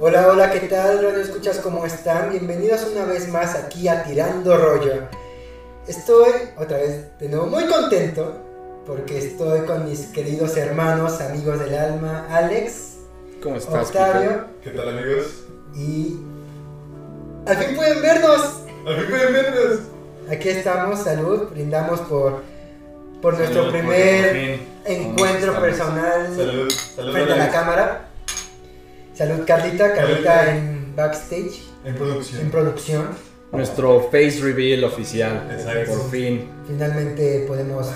Hola, hola, ¿qué tal? Radio Escuchas, ¿cómo están? Bienvenidos una vez más aquí a Tirando Rollo. Estoy otra vez de nuevo muy contento porque estoy con mis queridos hermanos, amigos del alma, Alex, ¿Cómo estás, Octavio ¿Qué tal amigos? y... ¡Al fin pueden vernos! ¡A mí pueden vernos! Aquí estamos, salud, brindamos por, por Salud, nuestro primer por fin encuentro personal Salud, salud frente a la cámara. Salud Carlita, Carlita en backstage, En producción. en producción. Nuestro face reveal oficial. Exacto. Por fin. Finalmente podemos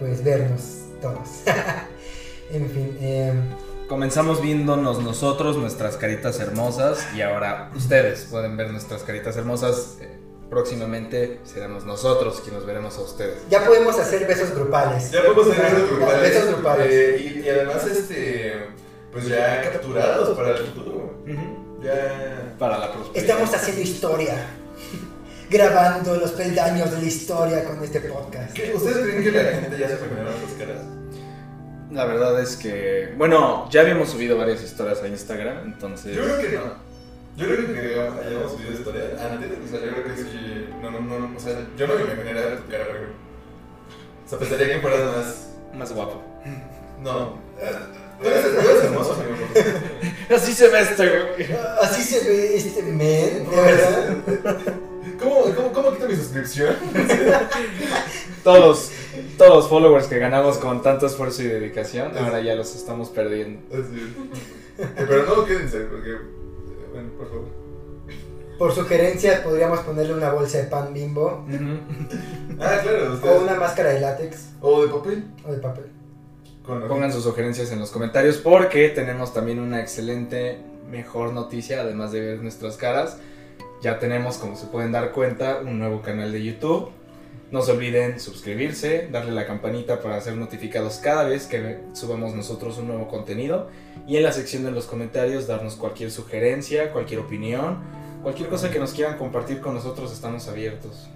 pues vernos todos. en fin, eh, Comenzamos viéndonos nosotros, nuestras caritas hermosas, y ahora ustedes pueden ver nuestras caritas hermosas. Eh, Próximamente seremos nosotros quienes veremos a ustedes. ya podemos hacer besos grupales. Ya podemos hacer besos grupales. Besos grupales. Eh, y, y además, este. Pues ya capturados para el futuro. Ya. Para la prosperidad. Estamos haciendo historia. Grabando los peldaños de la historia con este podcast. ¿Qué? ¿Ustedes creen que la gente ya se imaginaron las caras? La verdad es que, bueno, ya habíamos subido varias historias a Instagram, entonces... Yo creo que no. Yo creo que hayamos subido historia antes. O sea, yo creo que sí. No, no, no. O sea, yo no me imaginaría tu cara. O sea, pensaría que fueras más. Más guapo. No. Tú eres, hermoso. Así se ve este, güey. Así se ve este men, de verdad. ¿Cómo, cómo, cómo quito mi suscripción? Todos, todos los followers que ganamos con tanto esfuerzo y dedicación, ahora ya los estamos perdiendo. Así. Pero no quédense, porque. eh, Bueno, por favor. Por sugerencias podríamos ponerle una bolsa de pan bimbo Ah, claro, o ustedes. una máscara de látex O de papel. o de papel. Pongan sus sugerencias en los comentarios porque tenemos también una excelente, mejor noticia, además de ver nuestras caras. Ya tenemos, como se pueden dar cuenta, un nuevo canal de YouTube. No se olviden suscribirse, darle la campanita para ser notificados cada vez que subamos nosotros un nuevo contenido. Y en la sección de los comentarios darnos cualquier sugerencia, cualquier opinión, cualquier cosa que nos quieran compartir con nosotros, estamos abiertos.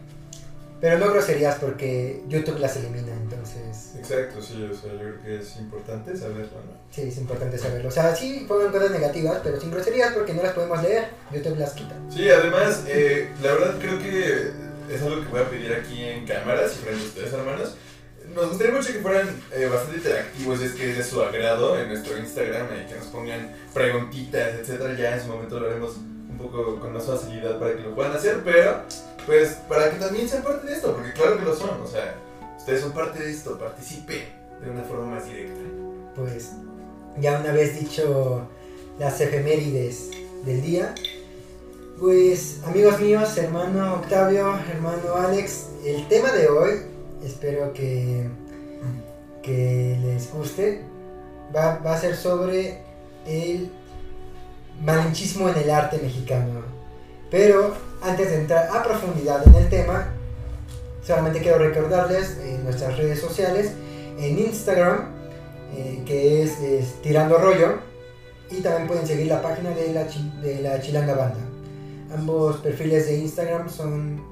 Pero no groserías porque YouTube las elimina, entonces Exacto, sí, o sea, yo creo que es importante saberlo, ¿no? sí, es importante saberlo. O sea, sí pongan cosas negativas, pero sin groserías porque no las podemos leer. YouTube las quita. Sí, además, eh, la verdad creo que es algo que voy a pedir aquí en cámaras y frente a ustedes, hermanos. Nos gustaría mucho que fueran eh, bastante interactivos, es que es de su agrado en nuestro Instagram, eh, que nos pongan preguntitas, etcétera. Ya en su momento lo haremos un poco con más facilidad para que lo puedan hacer, pero pues para que también sean parte de esto, porque claro que lo son, o sea, ustedes son parte de esto, participen de una forma más directa. Pues ya una vez dicho las efemérides del día, pues amigos míos, hermano Octavio, hermano Alex, el tema de hoy, espero que, que les guste, va, va a ser sobre el malinchismo en el arte mexicano. Pero antes de entrar a profundidad en el tema, solamente quiero recordarles eh, nuestras redes sociales en Instagram, eh, que es, es Tirando Rollo, y también pueden seguir la página de la, chi- de la Chilanga Banda. Ambos perfiles de Instagram son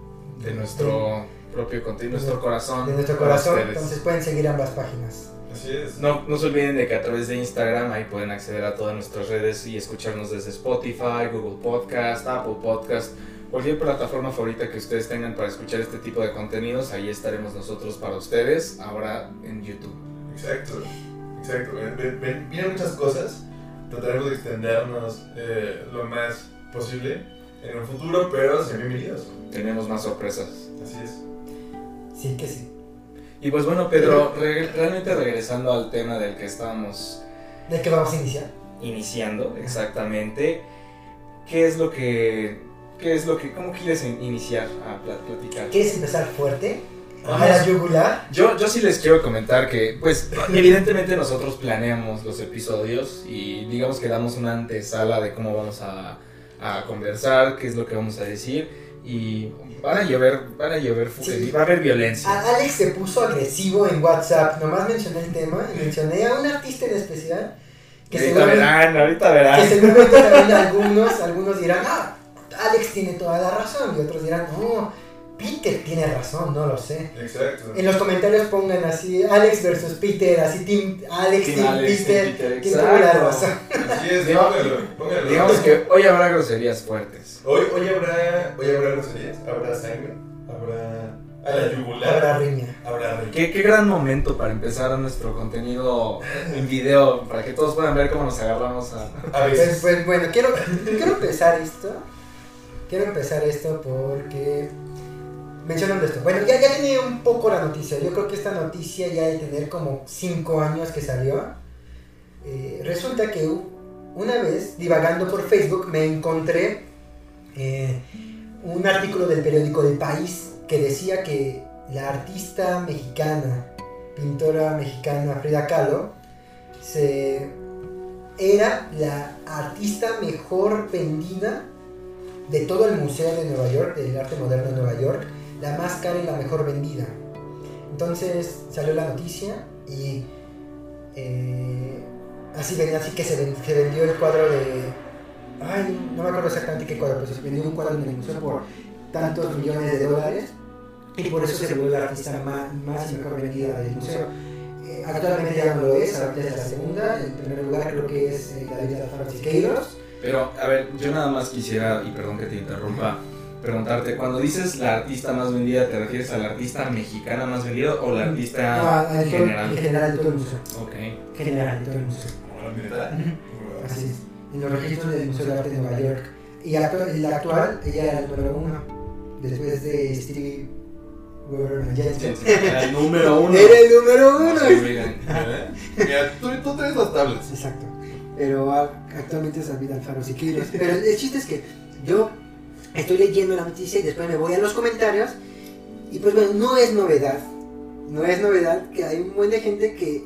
De nuestro propio contenido, nuestro corazón. de nuestro corazón, entonces pueden seguir ambas páginas. Así es. No, no se olviden de que a través de Instagram ahí pueden acceder a todas nuestras redes y escucharnos desde Spotify, Google Podcast, Apple Podcast, cualquier plataforma favorita que ustedes tengan para escuchar este tipo de contenidos, ahí estaremos nosotros para ustedes, ahora en YouTube. Exacto, exacto. Vienen muchas cosas. Trataremos de extendernos eh, lo más posible en el futuro, pero sean bienvenidos. Tenemos más sorpresas. Así es. Sí que sí. Y pues bueno, Pedro, re- realmente regresando al tema del que estábamos ¿De qué vamos a iniciar? iniciando exactamente, ¿qué es lo que, qué es lo que, cómo quieres in- iniciar a pla- platicar? ¿Quieres empezar fuerte? ¿A la yugular? Yo, yo sí les quiero comentar que, pues, evidentemente nosotros planeamos los episodios y digamos que damos una antesala de cómo vamos a, a conversar, qué es lo que vamos a decir y van a llover, van a llover Sí. va a haber violencia. A- Alex se puso agresivo en WhatsApp. Nomás mencioné el tema y mencioné a un artista en especial. Que ahorita verán, ahorita que verán. seguramente también algunos, algunos dirán, ah, Alex tiene toda la razón. Y otros dirán, no, Peter tiene razón, no lo sé. Exacto. En los comentarios pongan así, Alex versus Peter, así Team Alex, Team Team, Alex, Peter. Team Peter, ¿Quién tuvo la exacto. razón? Así es, Digamos- póngalo, póngalo. Digamos que hoy habrá groserías fuertes. Hoy, hoy habrá, hoy habrá groserías, habrá sangre, habrá a la yugular, Habrá riña. habrá riña. Qué, qué gran momento para empezar nuestro contenido en video, para que todos puedan ver cómo nos agarramos a... A Pues, veces. pues, bueno, quiero, quiero empezar esto. Quiero empezar esto porque. Mencionando esto. Bueno, ya, ya tenía un poco la noticia. Yo creo que esta noticia ya de tener como 5 años que salió. Eh, resulta que una vez, divagando por Facebook, me encontré eh, un artículo del periódico del País que decía que la artista mexicana, pintora mexicana Frida Kahlo, era la artista mejor vendida de todo el Museo de Nueva York, del Arte Moderno de Nueva York, la más cara y la mejor vendida. Entonces salió la noticia y eh, así venía, así que se, ven- se vendió el cuadro de... Ay, no me acuerdo exactamente qué cuadro, pero se vendió un cuadro en el museo por tantos millones de dólares y por eso se volvió la artista más, más y mejor vendida del museo. Eh, actualmente ya no lo es, ahorita es la segunda. En primer lugar creo que es eh, David Alfaro Siqueiros. Pero, a ver, yo nada más quisiera, y perdón que te interrumpa, preguntarte, cuando dices la artista más vendida, ¿te refieres a la artista mexicana más vendida o la artista No, en, todo- general? en general de todo el museo. Ok. General de todo el museo. Neta. Así es. En los registros del Museo de Arte de Nueva York. Y la actual, ella era el número uno. Después de Stevie. Era el número uno. Era el número No uno. ¿Eh? Mira, tú, tú traes las tablas. Exacto. Pero actualmente es David Alfaro Siqueiros. Pero el chiste es que yo estoy leyendo la noticia y después me voy a los comentarios. Y pues bueno, no es novedad. No es novedad que hay un buen de gente que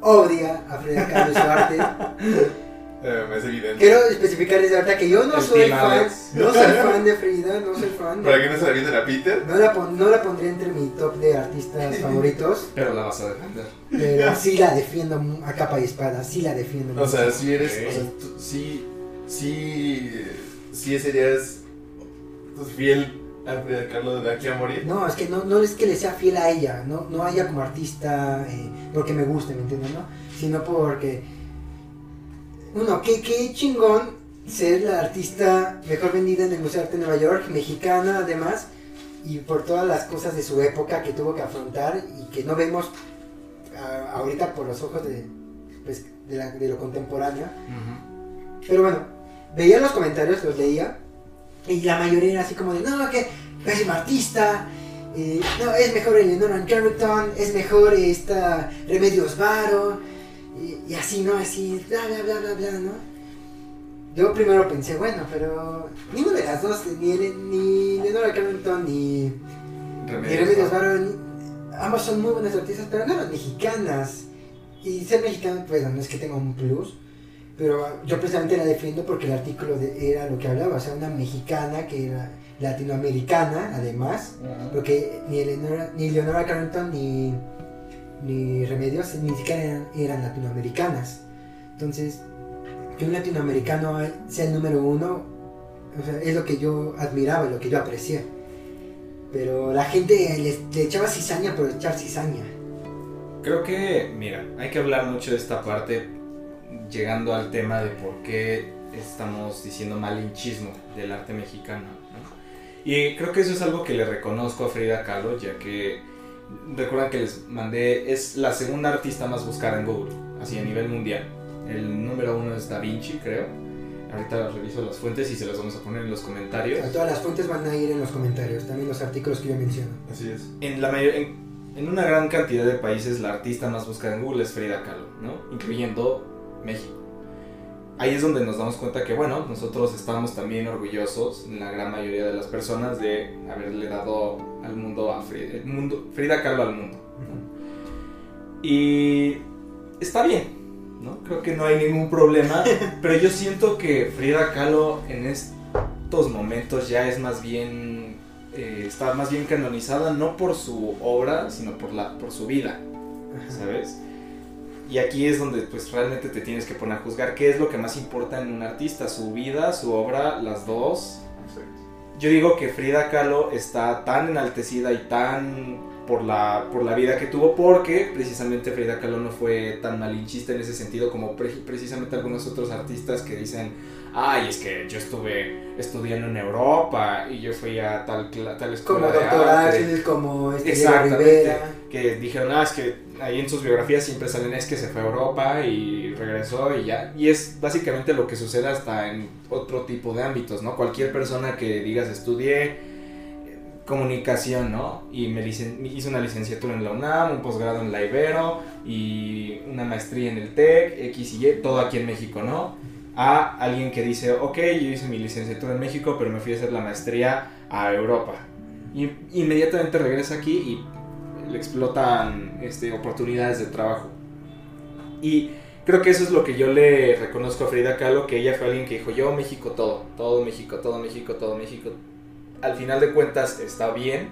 odia a Frida Kahlo y su arte. Eh, es evidente. Quiero especificarles ahorita que yo no soy fan, no soy fan de Frida, no soy fan. Para que no se la vienen a Peter. No la, pon- no la pondría entre mi top de artistas favoritos, Pero la vas a defender. pero sí la defiendo a capa y espada, sí la defiendo. O sea, si eres. Ok. O sea, tú, sí. Sí. Sí serías. Pues, fiel a Frida Kahlo de aquí a morir. No, es que no, no es que le sea fiel a ella, no, no a ella como artista eh, porque me guste, ¿me entiendes? No? Sino porque, uno, qué, qué chingón ser la artista mejor vendida en el Museo de Arte de Nueva York, mexicana además, y por todas las cosas de su época que tuvo que afrontar y que no vemos ah, ahorita por los ojos de, pues, de, la- de lo contemporáneo. Pero bueno, veía los comentarios, los leía, y la mayoría era así como de, no, que pésima artista, eh, no, es mejor Eleanor Carrington, es mejor esta Remedios Varo, y, y así, ¿no? Así, bla, bla, bla, bla, bla, ¿no? Yo primero pensé, bueno, pero ninguna de las dos, ni, ni Eleanor Carrington ni, ni Remedios Varo, ni- ambas son muy buenas artistas, pero no eran mexicanas. Y ser mexicano, pues no es que tenga un plus, pero yo precisamente la defiendo porque el artículo de- era lo que hablaba, o sea, una mexicana que era latinoamericana, además, porque ni Eleonora, ni Leonora Carrington ni, ni Remedios ni siquiera eran, eran latinoamericanas. Entonces, que un latinoamericano sea el número uno, o sea, es lo que yo admiraba, lo que yo aprecié. Pero la gente le, le echaba cizaña por echar cizaña. Creo que, mira, hay que hablar mucho de esta parte llegando al tema de por qué estamos diciendo malinchismo del arte mexicano. ¿no? Y creo que eso es algo que le reconozco a Frida Kahlo, ya que recuerdan que les mandé, es la segunda artista más buscada en Google, así a nivel mundial. El número uno es Da Vinci, creo. Ahorita reviso las fuentes y se las vamos a poner en los comentarios. Todas las fuentes van a ir en los comentarios, también los artículos que yo menciono. Así es. En, la mayor- en, en una gran cantidad de países la artista más buscada en Google es Frida Kahlo, ¿no? Incluyendo México. Ahí es donde nos damos cuenta que, bueno, nosotros estamos también orgullosos, la gran mayoría de las personas, de haberle dado al mundo a Frida, el mundo, Frida Kahlo al mundo. ¿no? Y está bien, ¿no? Creo que no hay ningún problema, pero yo siento que Frida Kahlo en estos momentos ya es más bien eh, está más bien canonizada no por su obra, sino por, la, por su vida, ¿sabes? Y aquí es donde pues realmente te tienes que poner a juzgar qué es lo que más importa en un artista, su vida, su obra, las dos, Exacto. yo digo que Frida Kahlo está tan enaltecida y tan por la, por la vida que tuvo, porque precisamente Frida Kahlo no fue tan malinchista en ese sentido como precisamente algunos otros artistas que dicen, ay, es que yo estuve estudiando en Europa y yo fui a tal, tal escuela como doctor Ángeles, como este Exactamente, que dijeron, ah, es que ahí en sus biografías siempre salen, es que se fue a Europa y regresó y ya, y es básicamente lo que sucede hasta en otro tipo de ámbitos, ¿no? Cualquier persona que digas estudié comunicación, ¿no? Y me hice una licenciatura en la UNAM, un posgrado en la Ibero y una maestría en el TEC, X y Y, todo aquí en México, ¿no? A alguien que dice, ok, yo hice mi licenciatura en México, pero me fui a hacer la maestría a Europa. Y inmediatamente regresa aquí y le explotan este, oportunidades de trabajo. Y creo que eso es lo que yo le reconozco a Frida Kahlo, que ella fue alguien que dijo, yo México todo, todo México, todo México, todo México, al final de cuentas está bien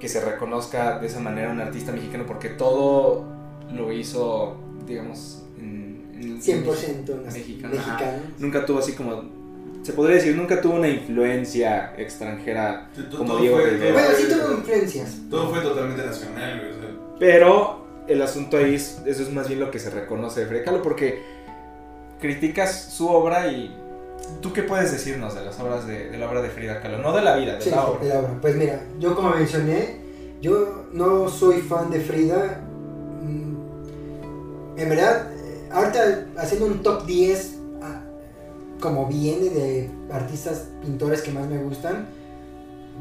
que se reconozca de esa manera un artista mexicano porque todo lo hizo, digamos, en, 100% mexicano. Nunca tuvo así como, se podría decir, nunca tuvo una influencia extranjera como Diego Bueno, sí tuvo influencias. Todo fue totalmente nacional. Pero el asunto ahí, es, eso es más bien lo que se reconoce de Frida porque criticas su obra y ¿Tú qué puedes decirnos de las obras de, la obra de Frida Kahlo? No de la vida, de la obra. De la obra. Pues mira, yo como mencioné, yo no soy fan de Frida. Mm, en verdad, ahorita haciendo un top 10, ah, como viene de artistas pintores que más me gustan,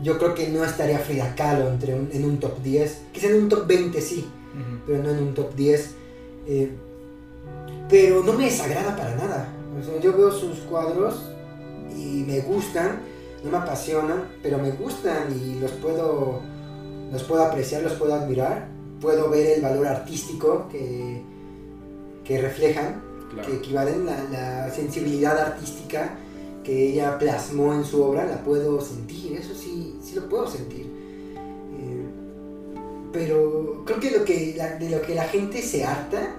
yo creo que no estaría Frida Kahlo entre en un top 10. Quizá en un top 20 sí, pero no en un top 10. Eh, pero no me desagrada para nada yo veo sus cuadros y me gustan, no me apasionan, pero me gustan y los puedo, los puedo apreciar, los puedo admirar, puedo ver el valor artístico que, que reflejan, que equivalen la, la sensibilidad artística que ella plasmó en su obra, la puedo sentir, eso sí, sí lo puedo sentir. Eh, pero creo que, lo que de lo que la gente se harta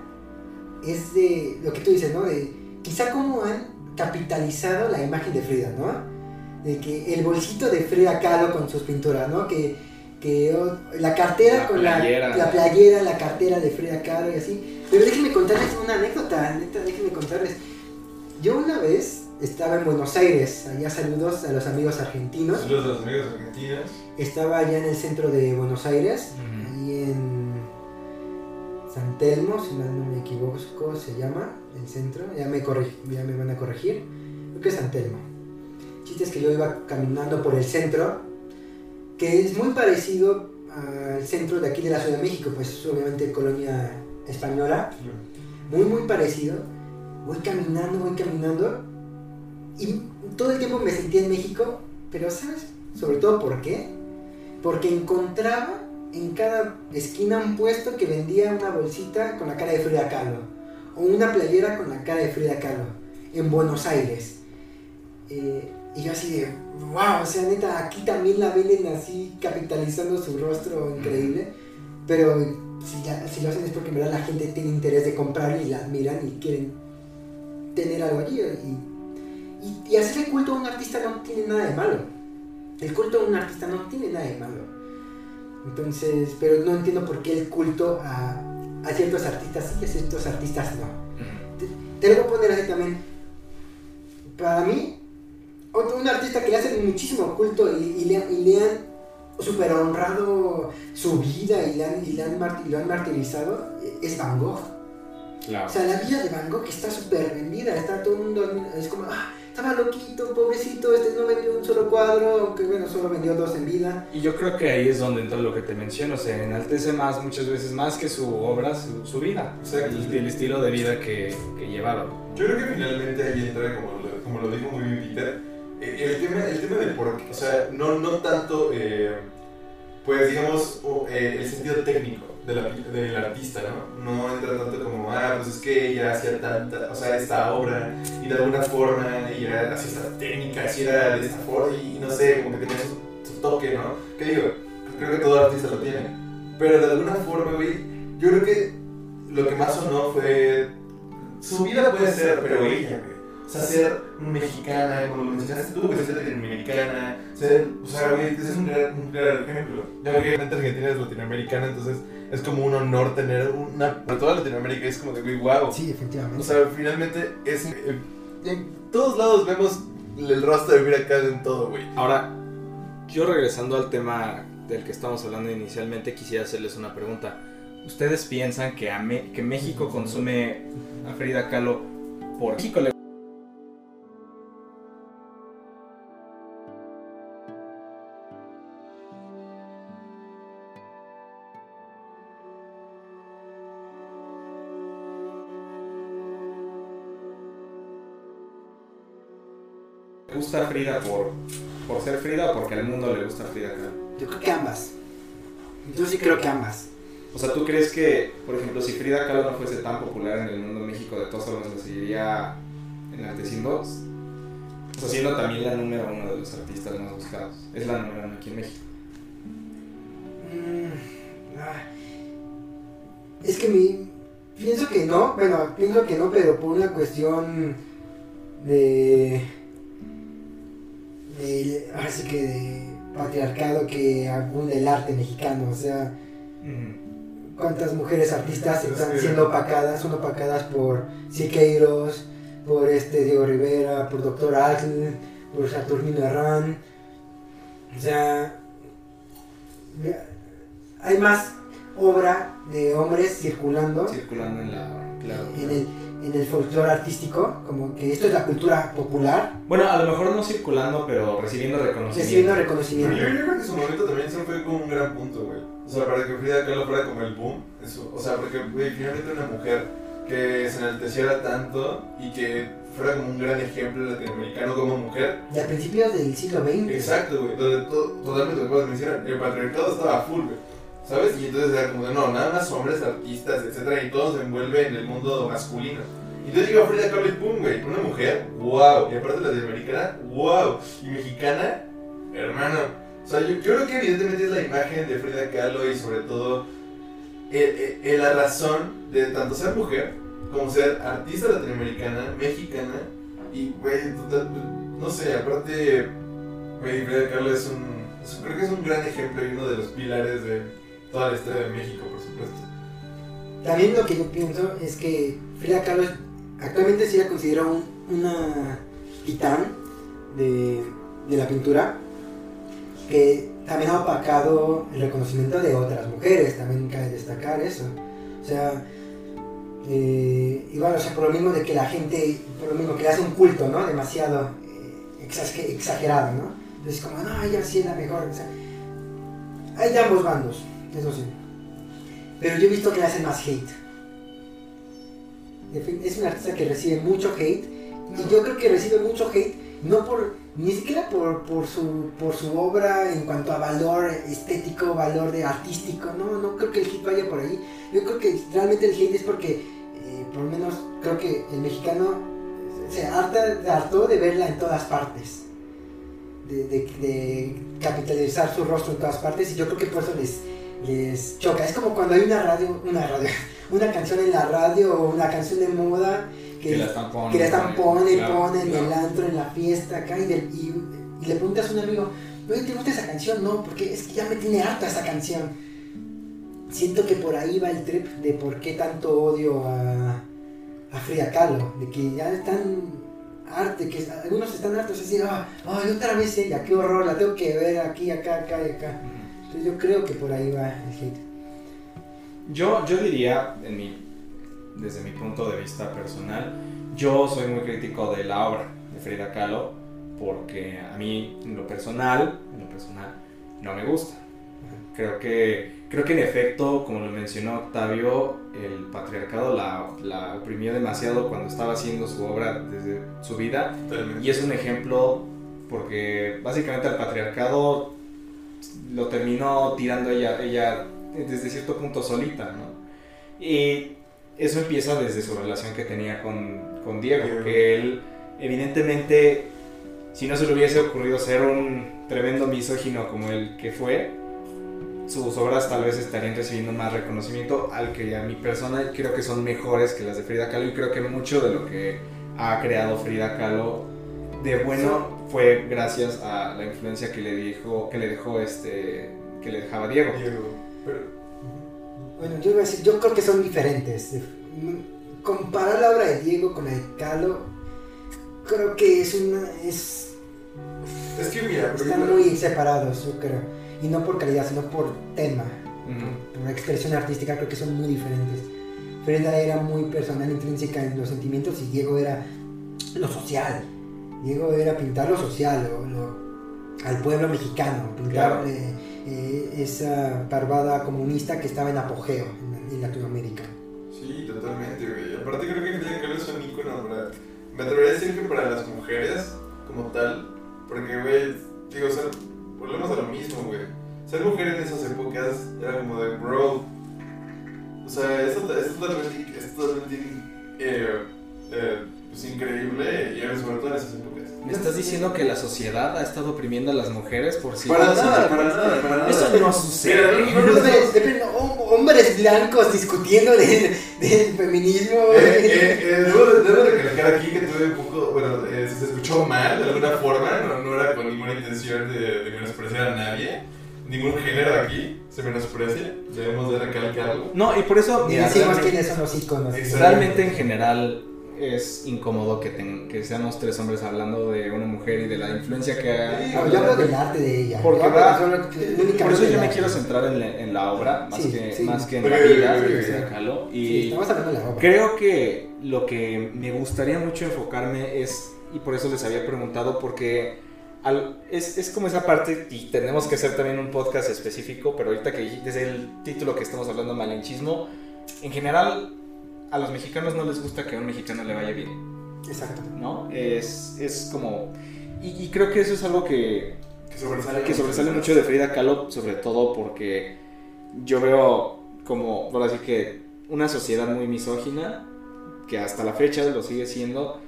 es de lo que tú dices, ¿no? De, quizá como han capitalizado la imagen de Frida, ¿no? De que el bolsito de Frida Kahlo con sus pinturas, ¿no? Que, que la cartera con La, la, playera, la cartera de Frida Kahlo y así. Pero déjenme contarles una anécdota, neta, déjenme contarles. Yo una vez estaba en Buenos Aires, allá saludos a los amigos argentinos. Saludos a los amigos argentinos. Estaba allá en el centro de Buenos Aires, ahí en San Telmo, si no me equivoco se llama, el centro, ya me, ya me van a corregir, creo que es San Telmo. Chiste es que yo iba caminando por el centro, que es muy parecido al centro de aquí de la Ciudad de México, pues obviamente colonia española, muy muy parecido. Voy caminando, voy caminando, y todo el tiempo me sentía en México, pero ¿sabes? Sobre todo por qué? Porque encontraba en cada esquina un puesto que vendía una bolsita con la cara de Frida Kahlo o una playera con la cara de Frida Kahlo en Buenos Aires. Eh, y yo así de, wow, o sea, neta, aquí también la venden así capitalizando su rostro increíble, pero si, lo hacen es porque en verdad la gente tiene interés de comprar y la admiran y quieren tener algo allí. Y, y, y hacer el culto a un artista no tiene nada de malo. El culto a un artista no tiene nada de malo. Entonces, pero no entiendo por qué el culto a, a ciertos artistas sí y a ciertos artistas no. Te, lo voy a poner así también. Para mí, un artista que le hace muchísimo culto y, le, han super honrado su vida y han, y le han lo han martirizado es Van Gogh. O sea, la vida de Van Gogh está súper vendida, está todo el mundo, es como, ah, estaba loquito, pobrecito, este no vendió un solo cuadro, aunque bueno, solo vendió dos en vida. Y yo creo que ahí es donde entra lo que te menciono, o sea, enaltece más, muchas veces más que su obra, su, vida, el, el, estilo de vida que, que, llevaron. Yo creo que finalmente ahí entra, como lo, como lo dijo muy bien Peter, el, tema, el tema del por qué, o sea, no, no tanto, eh, pues digamos, eh, el sentido técnico de la, del artista, ¿no? No entra tanto como, ah, pues es que ella hacía tanta, o sea, esta obra y de alguna forma ella hacía esta técnica, así era de esta forma y no sé, como que tenía su, toque, ¿no? ¿Qué digo? Creo que todo artista lo tiene. Pero de alguna forma, güey, yo creo que lo que más sonó fue. Su vida puede ser, pero ella, güey. O sea, ser mexicana, como lo mencionaste tú, que ser latinoamericana, ser, o sea, güey, ese es un gran, un gran ejemplo. Ya que obviamente Argentina es latinoamericana, entonces es como un honor tener una, para toda Latinoamérica es como de, güey, wow. Sí, definitivamente. O sea, finalmente es, eh, en todos lados vemos el rostro de Frida Kahlo en todo, güey. Ahora, yo regresando al tema del que estamos hablando inicialmente, quisiera hacerles una pregunta. ¿Ustedes piensan que, a Me- que México consume a Frida Kahlo por México le gusta Frida por, por ser Frida o porque al mundo le gusta Frida Kahlo? Yo creo que ambas. Yo sí creo que ambas. O sea, ¿tú crees que, por ejemplo, si Frida Kahlo no fuese tan popular en el mundo de México, de todos modos la seguiría enalteciendo? O sea, siendo también la número uno de los artistas más buscados. Es la número uno aquí en México. Mm, ah. Es que mi. Pienso que no, bueno, pienso que no, pero por una cuestión de. De así que de patriarcado que abunda el arte mexicano. O sea, cuántas mujeres artistas están siendo opacadas, son opacadas por Siqueiros, por este Diego Rivera, por Doctor Atl, por Saturnino Herrán. O sea, hay más obra de hombres circulando Circulando en la... Claro. en el, en el folclore artístico, como que esto es la cultura popular, Bueno, a lo mejor no circulando, pero recibiendo reconocimiento. recibiendo reconocimiento. yo creo que en su momento también eso fue como un gran punto, güey. O sea, para que Frida Kahlo fuera como el boom. Eso, o sea, porque, güey, finalmente una mujer que se enalteciera tanto y que fuera como un gran ejemplo latinoamericano como mujer. Y a principios del siglo XX. Exacto, güey. Donde to- totalmente lo que mencionar. El patriarcado estaba full, güey. ¿Sabes? Y entonces era como de, no, nada más hombres, artistas, etcétera, y todo se envuelve en el mundo masculino. Y entonces llega Frida Kahlo y pum, güey, una mujer, wow. Y aparte latinoamericana, wow. Y mexicana, hermano. O sea, yo, creo que evidentemente es la imagen de Frida Kahlo y sobre todo eh, eh, la razón de tanto ser mujer como ser artista latinoamericana, mexicana y, güey, total, no sé, aparte, güey, Frida Kahlo es un- creo que es un gran ejemplo y uno de los pilares de toda la historia de México, por supuesto. También lo que yo pienso es que Frida Kahlo actualmente sí la considero un- una titán de, de la pintura que también ha opacado el reconocimiento de otras mujeres, también cabe destacar eso. O sea, eh, igual, o sea, por lo mismo de que la gente, por lo mismo que le hace un culto, ¿no? Demasiado eh, exagerado, ¿no? Entonces, como, no, ella sí es la mejor. O hay de ambos bandos, eso sí. Pero yo he visto que le hacen más hate. Es una artista que recibe mucho hate. Y yo creo que recibe mucho hate, no por, ni siquiera por, por, su, por su obra en cuanto a valor estético, valor de artístico. No, no creo que el hate vaya por ahí. Yo creo que realmente el hate es porque, eh, por lo menos, creo que el mexicano se harta, hartó de verla en todas partes. De, de- de capitalizar su rostro en todas partes. Y yo creo que por eso les, les choca. Es como cuando hay una radio, una radio, una canción en la radio o una canción de moda que, Que la están poniendo. que la están pone y Claro, pone en el antro, en la fiesta, acá, y, del- y- y le preguntas a un amigo, oye, ¿te gusta esa canción? No, porque es que ya me tiene harta esa canción. Siento que por ahí va el trip de por qué tanto odio a, a Frida Kahlo, de que ya están arte, que algunos están hartos así, "Ah, ay, otra vez ella, qué horror, la tengo que ver aquí, acá, acá y acá. Entonces yo creo que por ahí va el hate. Yo, yo diría, en mi, desde mi punto de vista personal, yo soy muy crítico de la obra de Frida Kahlo porque a mí, en lo personal, en lo personal, no me gusta. Creo que, creo que en efecto, como lo mencionó Octavio, el patriarcado la, la oprimió demasiado cuando estaba haciendo su obra desde su vida Totalmente. y es un ejemplo porque básicamente al patriarcado lo terminó tirando ella, ella desde cierto punto solita, ¿no? Y eso empieza desde su relación que tenía con, con Diego, Diego. que él evidentemente, si no se le hubiese ocurrido ser un tremendo misógino como el que fue, sus obras tal vez estarían recibiendo más reconocimiento al que a mi persona creo que son mejores que las de Frida Kahlo y creo que mucho de lo que ha creado Frida Kahlo de bueno fue gracias a la influencia que le dijo que le dejó este que le dejaba Diego. Diego. Pero, Bueno, yo iba a decir, yo creo que son diferentes. Comparar la obra de Diego con la de Kahlo, creo que es una. Es, es que mira, están muy separados, yo creo. Y no por calidad, sino por tema. Ujú. Por expresión artística, creo que son muy diferentes. Frida era muy personal, intrínseca en los sentimientos, y Diego era lo social. Diego era pintar lo social, lo- lo- al pueblo mexicano, pintar Claro. eh, eh, esa parvada comunista que estaba en apogeo en, en Latinoamérica. Sí, totalmente, güey. Aparte creo que Frida Kahlo es un ícono para... Me atrevería a decir que para las mujeres como tal, porque, güey, sí Para nada, para nada, para nada. Eso no sucede. Mira, no, no, no, Hombres, de- hom- hombres blancos discutiendo de- del feminismo. Eh, eh, eh, debo, de- debo recalcar aquí que tuve un poco, bueno, eh, si se escuchó mal de alguna forma, no, no era con ninguna intención de, de menospreciar a nadie, ningún género aquí se menosprecia, debemos de recalcarlo. No, y por eso Y decimos quiénes son los íconos. Exacto. Realmente en general es incómodo que, ten- que seamos tres hombres hablando de una mujer y de la influencia que ha... Sí, hablo del arte de ella. Porque va- únicamente Por eso yo me quiero centrar en la, en la obra más, Sí, que, sí. más que en la vida de Y hablando creo que lo que me gustaría mucho enfocarme es, y por eso les había preguntado, porque al- es, es como esa parte, y tenemos que hacer también un podcast específico, pero ahorita que desde el título que estamos hablando, malinchismo, en general a los mexicanos no les gusta que a un mexicano le vaya bien. Exacto. ¿no? Es, es como... Y, y creo que eso es algo que, Que sobresale, que sobresale mucho de Frida Kahlo, sobre todo porque yo veo como, por así que, una sociedad muy misógina, que hasta la fecha lo sigue siendo,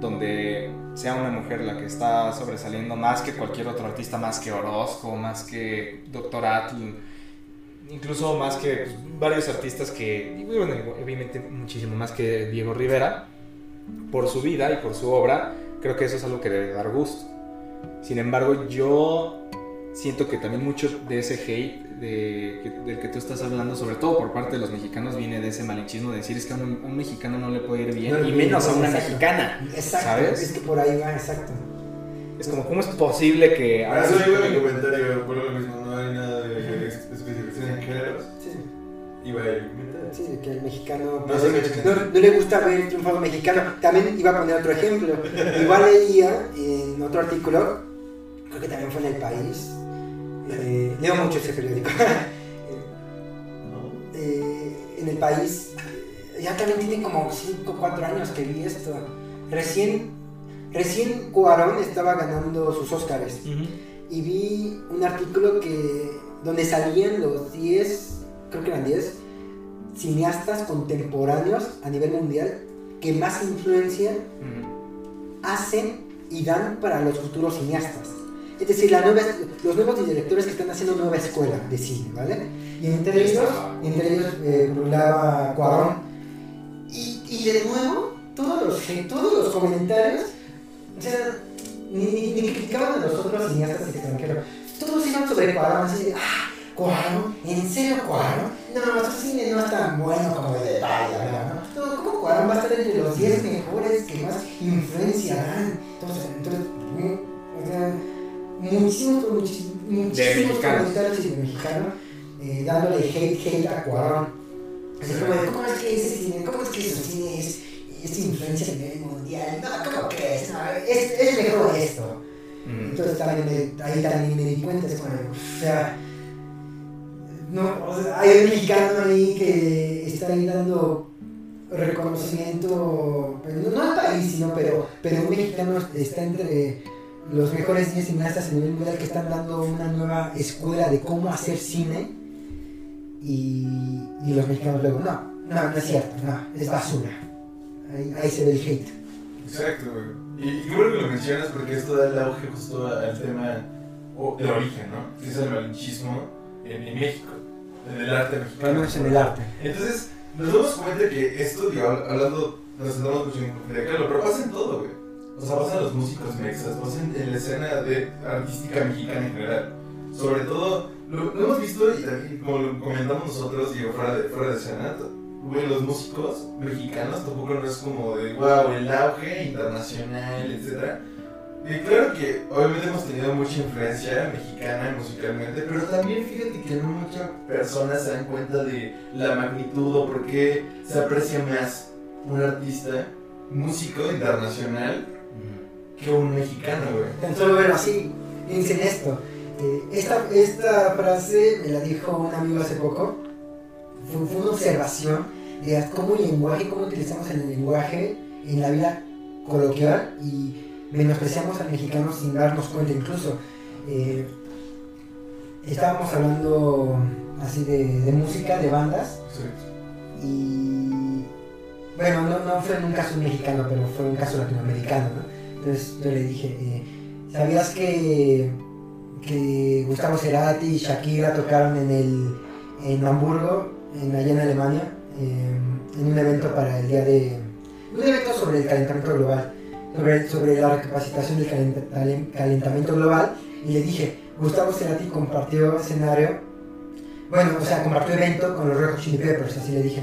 donde sea una mujer la que está sobresaliendo más que cualquier otro artista, más que Orozco, más que. Atl, incluso más que pues, varios artistas que, y bueno, obviamente muchísimo más que Diego Rivera, por su vida y por su obra, creo que eso es algo que debe dar gusto. Sin embargo, yo siento que también mucho de ese hate de, que- del que tú estás hablando, sobre todo por parte de los mexicanos, viene de ese malinchismo de decir es que a un, un mexicano no le puede ir bien, No y menos a una exacto. mexicana. Exacto. ¿Sabes? Es que por ahí va, exacto. Es como, ¿cómo es posible que... Para eso iba mi comentario, por lo mismo, no hay nada Iba a sí, que el mexicano No soy no, le gusta ver el triunfo mexicano. También iba a poner otro ejemplo. Igual leía en otro artículo, creo que también fue en El País. eh, leo mucho ese periódico. Eh, en El País, eh, ya también tiene como 5 o 4 años que vi esto. Recién, recién Cuarón estaba ganando sus Óscares. Y vi un artículo que donde salían los 10, creo que eran 10 cineastas contemporáneos a nivel mundial que más influencia hacen y dan para los futuros cineastas. Es decir, la nueva- los nuevos directores que están haciendo nueva escuela de cine, ¿vale? Y entre ellos, entre ellos eh, brulaba Cuarón. Y, y de nuevo, todos los, todos los comentarios, o sea, ni, ni, ni criticaban a los otros cineastas extranjeros. Todos iban sobre Cuarón, así de, ah, Cuarón, ¿en serio Cuarón? No, su cine no es tan bueno como el de Vaya, ¿no? No, ¿cómo Cuarón va a estar entre los 10 mejores que más influencia dan? Entonces, entonces, mm, o sea, muchísimos, muchísimos, muchísimos comentarios de mexicanos eh, dándole hate, hate a Cuarón. Así como de, ¿cómo es que ese cine, cómo es que su cine es, es influencia a nivel mundial? No, ¿cómo crees? No, es, es mejor esto. Ujú. Entonces también me- ahí también me di cuenta, es como, o sea, no, o sea, hay un mexicano ahí que está ahí dando reconocimiento, pero no, al país, sino, pero, pero un mexicano está entre los mejores 10 cineastas a nivel mundial que están dando una nueva escuela de cómo hacer cine y, y los mexicanos luego, no, no, no es cierto, no, es basura. Ahí, se ve el hate. Exacto. Y, y bueno que lo mencionas porque esto da el auge justo al tema o, del origen, ¿no? Es el malinchismo en, en México, en el arte mexicano. Al menos en el arte. Entonces, nos damos cuenta que esto, digo, hablando, nos sentamos mucho en claro, pero pasa en todo, güey. O sea, pasa en los músicos mexas, pasa en, en la escena de artística mexicana en general. Sobre todo, lo, lo hemos visto y también, como lo comentamos nosotros, digo, fuera de, fuera de escena, güey, los músicos mexicanos tampoco no es como de, wow, el auge internacional, etc. Y claro que obviamente hemos tenido mucha influencia mexicana musicalmente, pero también fíjate que no muchas personas se dan cuenta de la magnitud o por qué se aprecia más un artista, músico internacional, que un mexicano, güey. Tan solo ver así, piensen esto. Eh, esta, esta frase me la dijo un amigo hace poco. Fue, fue una observación de cómo el lenguaje, cómo utilizamos el lenguaje en la vida coloquial y menospreciamos al mexicano sin darnos cuenta incluso. Eh, estábamos hablando así de, de música, de bandas. Y bueno, no, no, fue en un caso mexicano, pero fue un caso latinoamericano. ¿no? Entonces yo le dije, eh, ¿sabías que, que Gustavo Cerati y Shakira tocaron en, el, en Hamburgo, en, allá en Alemania, eh, en un evento para el día de... Un evento sobre el calentamiento global sobre, la recapacitación del calentamiento global y le dije, Gustavo Cerati compartió escenario, bueno, o sea, compartió evento con los Red Hot Chili Peppers, así le dije.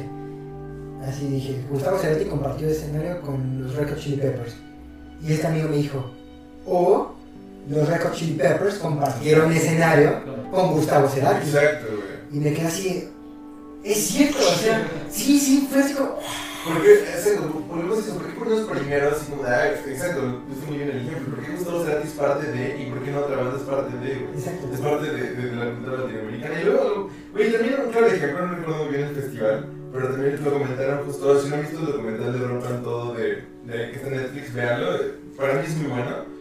Así dije, Gustavo Cerati compartió escenario con los Red Hot Chili Peppers. Y este amigo me dijo, o los Red Hot Chili Peppers compartieron escenario con Gustavo Cerati. Exacto, Y me quedé así, es cierto, o sea, sí, sí, fue así como... Porque, exacto, ponemos eso, ¿por qué ponemos primero así como de, ah, exacto, es muy bien el ejemplo, ¿por qué Gustavo Cerati es parte de, y por qué no otra banda es parte de, güey? Exacto. Es parte de, de, la cultura latinoamericana. Y luego, güey, también, claro, dije, no recuerdo muy bien el festival, pero también lo comentaron justo, si no han visto el documental de Rompan Todo de, de, que está en Netflix, véanlo, para mí es muy bueno.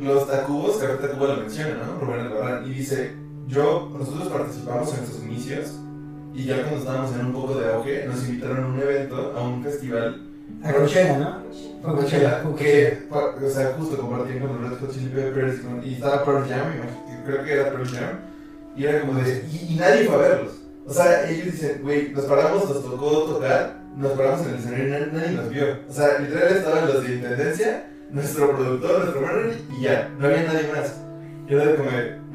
Los Tacubos, que ahorita Tacuba lo menciona, ¿no? Rubén Albarrán, y dice, yo, nosotros participamos en estos inicios, y ya cuando estábamos en un poco de auge, nos invitaron a un evento, a un festival. A Coachella, ¿no? Fue Coachella, que, o sea, justo compartían con los Red Hot Chili Peppers y estaba Pearl Jam, creo que era Pearl Jam, y era como de, y, nadie fue a verlos. O sea, ellos dicen, güey, nos paramos, nos tocó tocar, nos paramos en el escenario y nadie, nos vio. O sea, literal estaban los de Intendencia, nuestro productor, nuestro manager, y ya, no había nadie más. Y era como,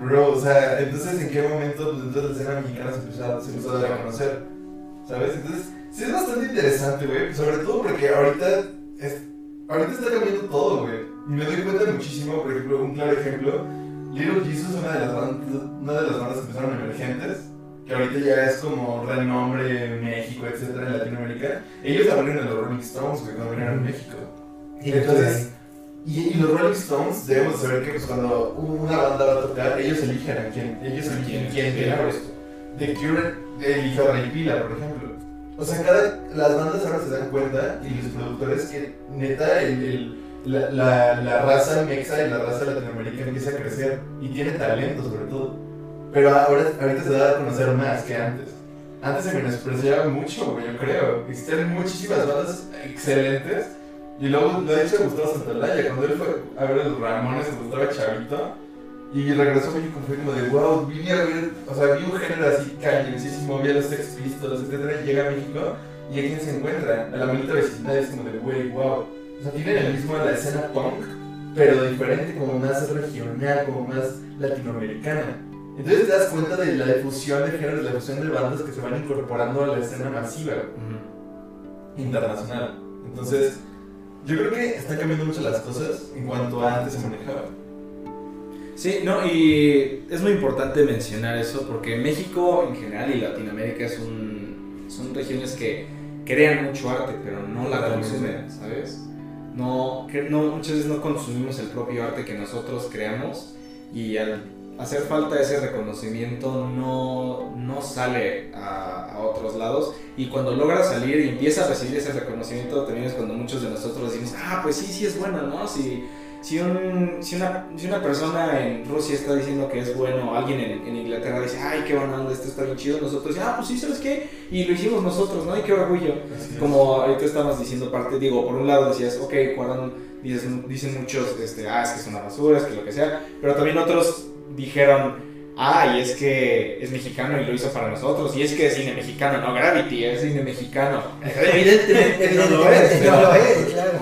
bro, o sea, entonces en qué momento pues, dentro de la escena mexicana se empezó, se empezó a dar a conocer, ¿sabes? Entonces, sí es bastante interesante, güey, sobre todo porque ahorita, es, ahorita está cambiando todo, güey. Y me doy cuenta muchísimo, por ejemplo, un claro ejemplo, Little Jesus, una de las bandas, una de las bandas que empezaron emergentes, que ahorita ya es como renombre en México, etcétera, en Latinoamérica, ellos abrieron en los Rolling Stones, güey, cuando vinieron a México. Y entonces y, los Rolling Stones debemos saber que pues, cuando una banda va a tocar, ellos eligen a quién, ellos eligen quién viene. The Cure eligió a Ray Pila, por ejemplo. O sea, cada, las bandas ahora se dan cuenta y los productores que neta el, la, la, la, raza mexa y la raza latinoamericana empieza a crecer y tiene talento sobre todo. Pero ahora, ahorita se da a conocer más que antes. Antes se menospreciaba mucho, yo creo. Existen muchísimas bandas excelentes y luego ha dicho Gustavo Santalaya, cuando él fue a ver a los Ramones cuando estaba chavito. Y regresó a México fue como de wow, vine a ver, o sea, vi un género así cañoncísimo, vi a los Sex Pistols, etc. Llega a México y a quién se encuentra, a la maldita vecindad, es como de wey, wow. O sea, tienen el mismo la escena punk, pero diferente, como más regional, como más latinoamericana. Entonces te das cuenta de la difusión de géneros, la difusión de bandas que se van incorporando a la escena masiva internacional. Entonces, yo creo que están cambiando mucho las cosas en cuanto a antes se manejaba. Sí, no, y es muy importante mencionar eso porque México en general y Latinoamérica son, son regiones que crean mucho arte, pero no la consumen, ¿sabes? No, no, muchas veces no consumimos el propio arte que nosotros creamos y al hacer falta ese reconocimiento no, no sale a, a, otros lados y cuando logra salir y empieza a recibir ese reconocimiento también es cuando muchos de nosotros decimos, ah, pues sí, sí es bueno, ¿no? Si, si, un, si, una, si una persona en Rusia está diciendo que es bueno, alguien en, en Inglaterra dice, ay, qué buena onda, esto está bien chido, nosotros decimos, ah, pues sí, ¿sabes qué? Y lo hicimos nosotros, ¿no? Y qué orgullo. Como ahorita estamos diciendo parte, digo, por un lado decías, ok, Cuarón, dicen, dicen muchos, este, ah, es que es una basura, es que lo que sea, pero también otros dijeron, ah, y es que es mexicano y lo hizo para nosotros, y es que es cine mexicano, no Gravity, es cine mexicano. Evidentemente no lo es, no lo es, claro.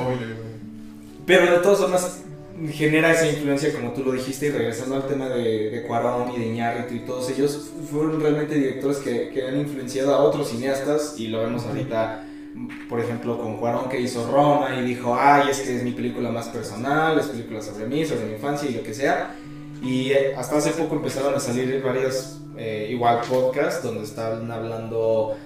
Pero de todas formas genera esa influencia, como tú lo dijiste, y regresando al tema de, de Cuarón y de Iñárritu y todos ellos, fueron realmente directores que, que han influenciado a otros cineastas, y lo vemos ahorita por ejemplo, con Cuarón que hizo Roma y dijo, ay, es que es mi película más personal, es película sobre mí, sobre mi infancia y lo que sea. Y eh, hasta hace poco empezaron a salir varios, eh, igual, podcasts donde estaban hablando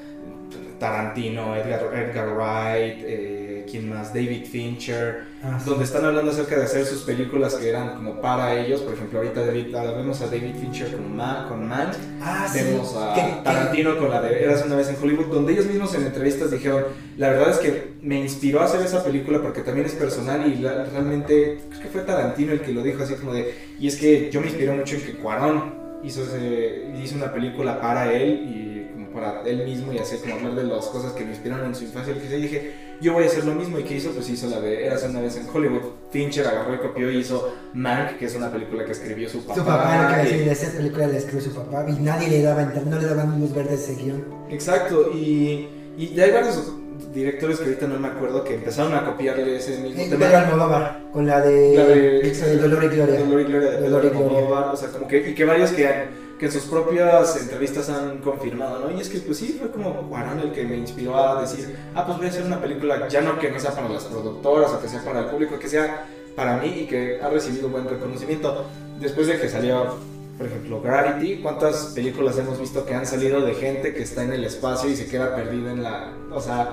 Tarantino, Edgar, Edgar Wright, eh, ¿quién más? David Fincher, Ah, sí. donde están hablando acerca de hacer sus películas que eran como para ellos. Por ejemplo, ahorita David, ahora vemos a David Fincher con, Ma, con Mank, Ah, sí. vemos a Tarantino con la de Eras una vez en Hollywood, donde ellos mismos en entrevistas dijeron, la verdad es que me inspiró a hacer esa película porque también es personal y la- realmente creo que fue Tarantino el que lo dijo así como de, y es que yo me inspiré mucho en que Cuarón hizo, ese- hizo una película para él y para él mismo y hacer como hablar de las cosas que lo inspiraron en su infancia, y dije, yo voy a hacer lo mismo y que hizo, pues hizo la de Eras una vez en Hollywood, Fincher agarró y copió y hizo Mank, que es una película que escribió su papá. Su papá, que decir, esa película la escribió su papá y nadie le daba, no le daban luz verde a ese guion. Exacto, y, y ya hay varios directores que ahorita no me acuerdo que empezaron a copiarle ese mismo Eh, tema. Pedro Almodóvar, con la de, La de- eh, Dolor y Gloria. Dolor y Gloria de Dolor y Gloria. Almodóvar, o sea, como que, y que varios que, han- que en sus propias entrevistas han confirmado, ¿no? Y es que pues sí, fue como Cuarón el que me inspiró a decir, ah, pues voy a hacer una película, ya no que no sea para las productoras o que sea para el público, que sea para mí y que ha recibido buen reconocimiento. Después de que salió, por ejemplo, Gravity, ¿cuántas películas hemos visto que han salido de gente que está en el espacio y se queda perdida en la... O sea,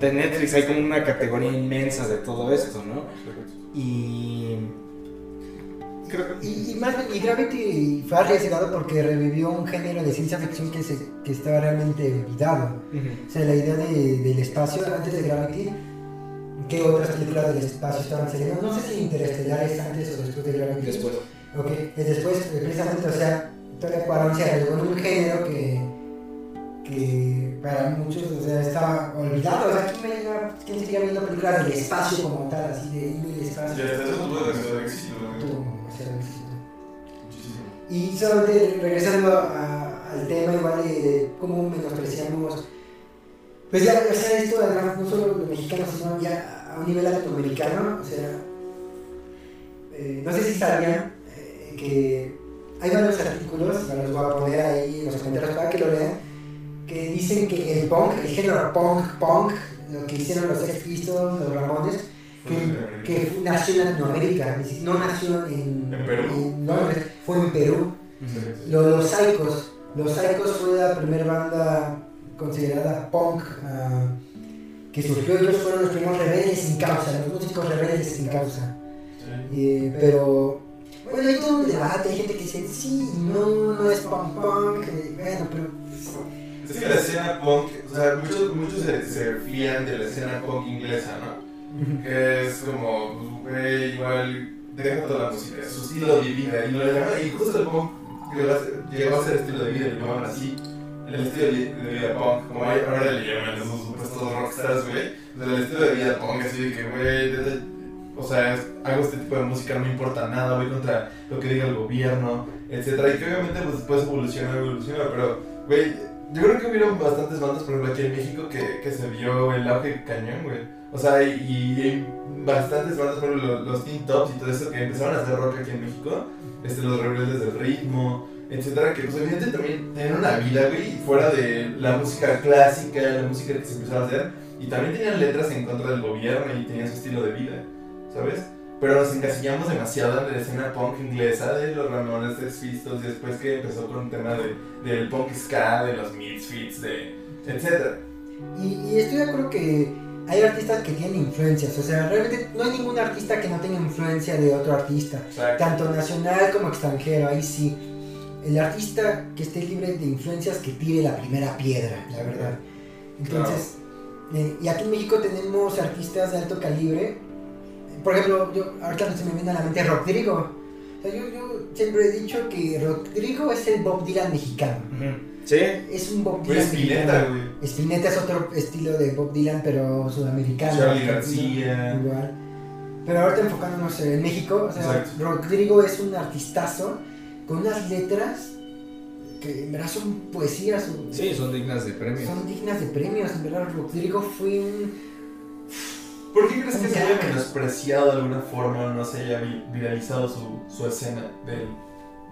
de Netflix hay como una categoría inmensa de todo esto, ¿no? Y... Creo que... Y, y más bien, y Gravity fue arriesgado porque revivió un género de ciencia ficción que, se, que estaba realmente olvidado. O sea, la idea de- del espacio antes de Gravity, ¿qué otras películas del espacio estaban saliendo? No sé si Interestelar es antes o después de Gravity. Después. Ok, es después, eh, precisamente, o sea, Todavía Cuarón se arriesgó en un género que, que para muchos o sea, estaba olvidado. O sea, ¿quién, veía- quién seguía viendo películas del espacio como tal, así de ir del espacio? Ya, eso tuvo demasiado éxito, Y solamente regresando al tema igual de, de cómo menospreciamos, pues ya, o sea, esto además no solo los mexicanos, sino ya a un nivel latinoamericano, o sea, eh, no sé si sabían eh, que hay varios artículos, los voy a poner ahí los comentarios para que lo lean, que dicen que el punk, el género punk, punk, lo que hicieron los Sex Pistols, los Ramones, que, que nació en Latinoamérica, no nació en, En Perú. en Londres, fue en Perú. Lo- Los Psychos. Los Psychos fue la primera banda considerada punk ah, que surgió. Ellos fueron los primeros rebeldes sin causa, los músicos rebeldes sin causa. Eh, pero, bueno, hay todo un debate. Hay gente que dice, sí, no, no es punk punk. eh, bueno, pero. Es que la escena punk, o sea, muchos, muchos se, se fían de la escena punk inglesa, ¿no? Que es como, güey, igual, deja toda la música, su estilo de vida, y lo llaman- y justo el punk llegó a ser- estilo de vida, lo llamaban así, el estilo de vida punk, como hay- ahora le llaman esos supuestos rockstars, güey, el estilo de vida punk, así de que, güey, o sea, hago este tipo de música, no me importa nada, voy contra lo que diga el gobierno, etcétera, y que obviamente pues, después evoluciona, evoluciona, pero, güey, yo creo que hubieron bastantes bandas, por ejemplo, aquí en México, que, que se vio el auge cañón, güey. O sea, y, y hay bastantes bandas, por ejemplo, los, los Teen Tops y todo eso, que empezaron a hacer rock aquí en México, este, los rebeldes del ritmo, etcétera, que pues evidentemente también tenían una vida, güey, fuera de la música clásica, la música que se empezaba a hacer, y también tenían letras en contra del gobierno y tenían su estilo de vida, ¿sabes? Pero nos encasillamos demasiado en la escena punk inglesa de los Ramones, de Pistols, y después que empezó con el tema de, del punk ska, de los Misfits, de etcétera. Y, y estoy de acuerdo que hay artistas que tienen influencias. O sea, realmente no hay ningún artista que no tenga influencia de otro artista. Exacto. tanto nacional como extranjero, ahí sí. El artista que esté libre de influencias que tire la primera piedra, la verdad. Entonces, eh, y aquí en México tenemos artistas de alto calibre. Por ejemplo, yo ahorita se me viene a la mente Rodrigo. O sea, yo, yo siempre he dicho que Rodrigo es el Bob Dylan mexicano. Sí, Es un Bob Dylan Spinetta, mexicano. güey. Spinetta es otro estilo de Bob Dylan, pero sudamericano. Charlie García. Igual. Pero ahorita enfocándonos en México, o sea, Exacto. Rodrigo es un artistazo con unas letras que en verdad son poesías. son- Sí, son dignas de premio. Son dignas de premios, en verdad Rodrigo fue un... ¿Por qué crees que se haya menospreciado de alguna forma o no se haya vi- viralizado su, su escena del,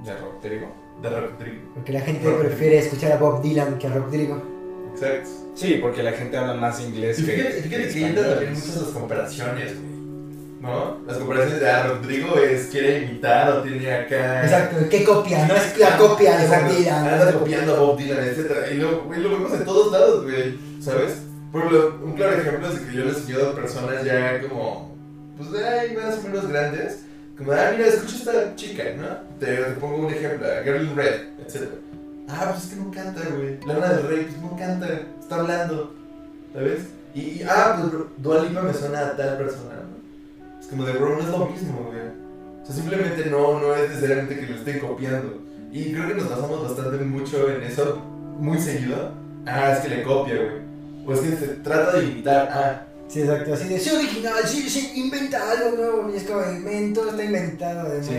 De Rodrigo. De Rodrigo? Porque la gente prefiere escuchar a Bob Dylan que a Rodrigo. Exacto. Sí, porque la gente habla más inglés Y que. fíjate, que entra también muchas las comparaciones, güey. ¿No? Las comparaciones de ah, Rodrigo es, quiere imitar o tiene acá. Exacto, ¿qué copia? No es la copia de Bob. Dylan. Anda copiando a Bob Dylan, etc. Y lo, güey, lo vemos en todos lados, güey. ¿Sabes? Por ejemplo, un claro ejemplo es que yo les seguido a personas ya como, pues de ahí más o menos grandes. Como, ah, mira, escucha esta chica, ¿no? Te, pongo un ejemplo, Girl in Red, etc. Ah, pues es que no canta, güey. Lana del Rey, pues no canta, está hablando, ¿sabes? Y, ah, pues Dua Lipa me suena a tal persona, ¿no? Es como de, bro, no es lo mismo, güey. O sea, simplemente no, no es necesariamente que lo estén copiando. Y creo que nos basamos bastante mucho en eso, muy seguido. Ah, es que le copia, güey. O es que se trata de imitar, ah. Sí, exacto, así de, sí, original, sí, sí, inventa algo nuevo. Y es como, invento, está inventado además.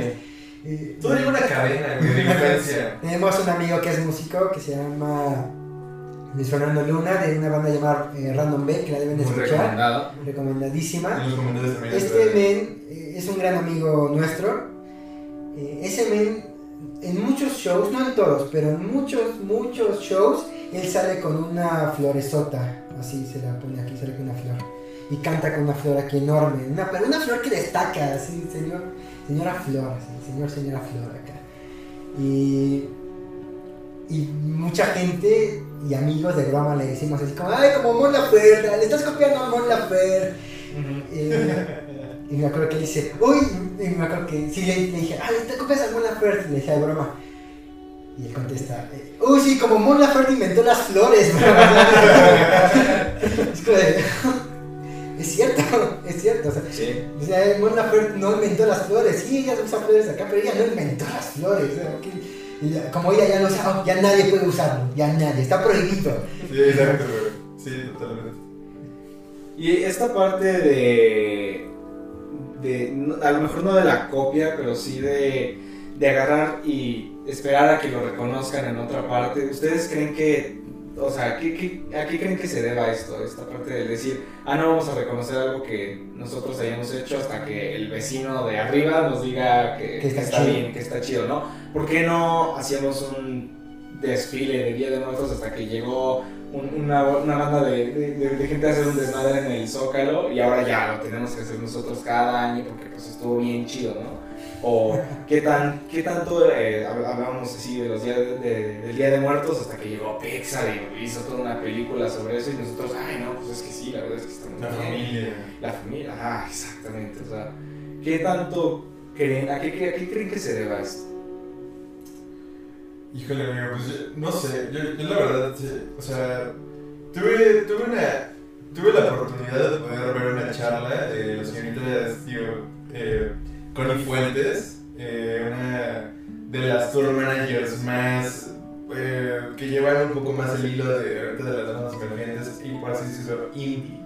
Eh, Todo lleva una cadena, de influencia. Tenemos un amigo que es músico que se llama Luis Fernando Luna de una banda llamada eh, Random B que la deben de Muy escuchar. recomendado. Recomendadísima. Este men eh, es un gran amigo nuestro. Eh, ese men en muchos shows, no en todos, pero en muchos, muchos shows, él sale con una floresota. Así se la pone aquí, sale con una flor. Y canta con una flor aquí enorme. Una, pero una flor que destaca, así, señor, señora flor, así, señor, señora flor acá. Y, y mucha gente y amigos de broma le decimos así como, ay, como Mon Laferte, le estás copiando a Mon Laferte. Eh, y me acuerdo que él dice, uy, y me acuerdo que sí le, le dije, ay, te copias a Mon Laferte, le dije de broma. Y él contesta, eh, uy, sí, como Mon Laferte inventó las flores. es como de, es cierto, es cierto. O sea, Sí. o sea, Mon Laferte no inventó las flores, sí, ella usa flores acá, pero ella no inventó las flores. o sea, que- y ya- como ella ya lo usa, ya nadie puede usarlo, ya nadie, está prohibido. Sí, exacto, güey. Sí, totalmente. Y esta parte de, de. no- A lo mejor no de la copia, pero sí de, de agarrar y esperar a que lo reconozcan en otra parte. ¿Ustedes creen que. O sea, ¿qué, qué, a qué creen que se deba esto? Esta parte de decir, ah, no vamos a reconocer algo que nosotros hayamos hecho hasta que el vecino de arriba nos diga que, Que está que está chido. bien, que está chido, ¿no? ¿Por qué no hacíamos un desfile de Día de Muertos hasta que llegó un- una, una banda de, de- de- de gente a hacer un desmadre en el Zócalo y ahora ya lo tenemos que hacer nosotros cada año porque pues estuvo bien chido, ¿no? O qué, tan, qué tanto eh, hab- hablábamos así de los días de- de- del Día de Muertos hasta que llegó Pixar y hizo toda una película sobre eso y nosotros, ay no, pues es que sí, la verdad es que estamos La bien". familia. La familia, ah, exactamente, o sea, ¿qué tanto creen, a qué, qué- a qué creen que se deba esto? Híjole, amigo, pues yo- no sé, yo, yo la verdad, sí, o sea, tuve, tuve una, tuve la oportunidad de poder ver una charla de la señorita, tío, eh, Connie Fuentes, eh, una de las tour managers más, eh, que llevan un poco más el hilo de, de las bandas emergentes y por así decirlo, indie.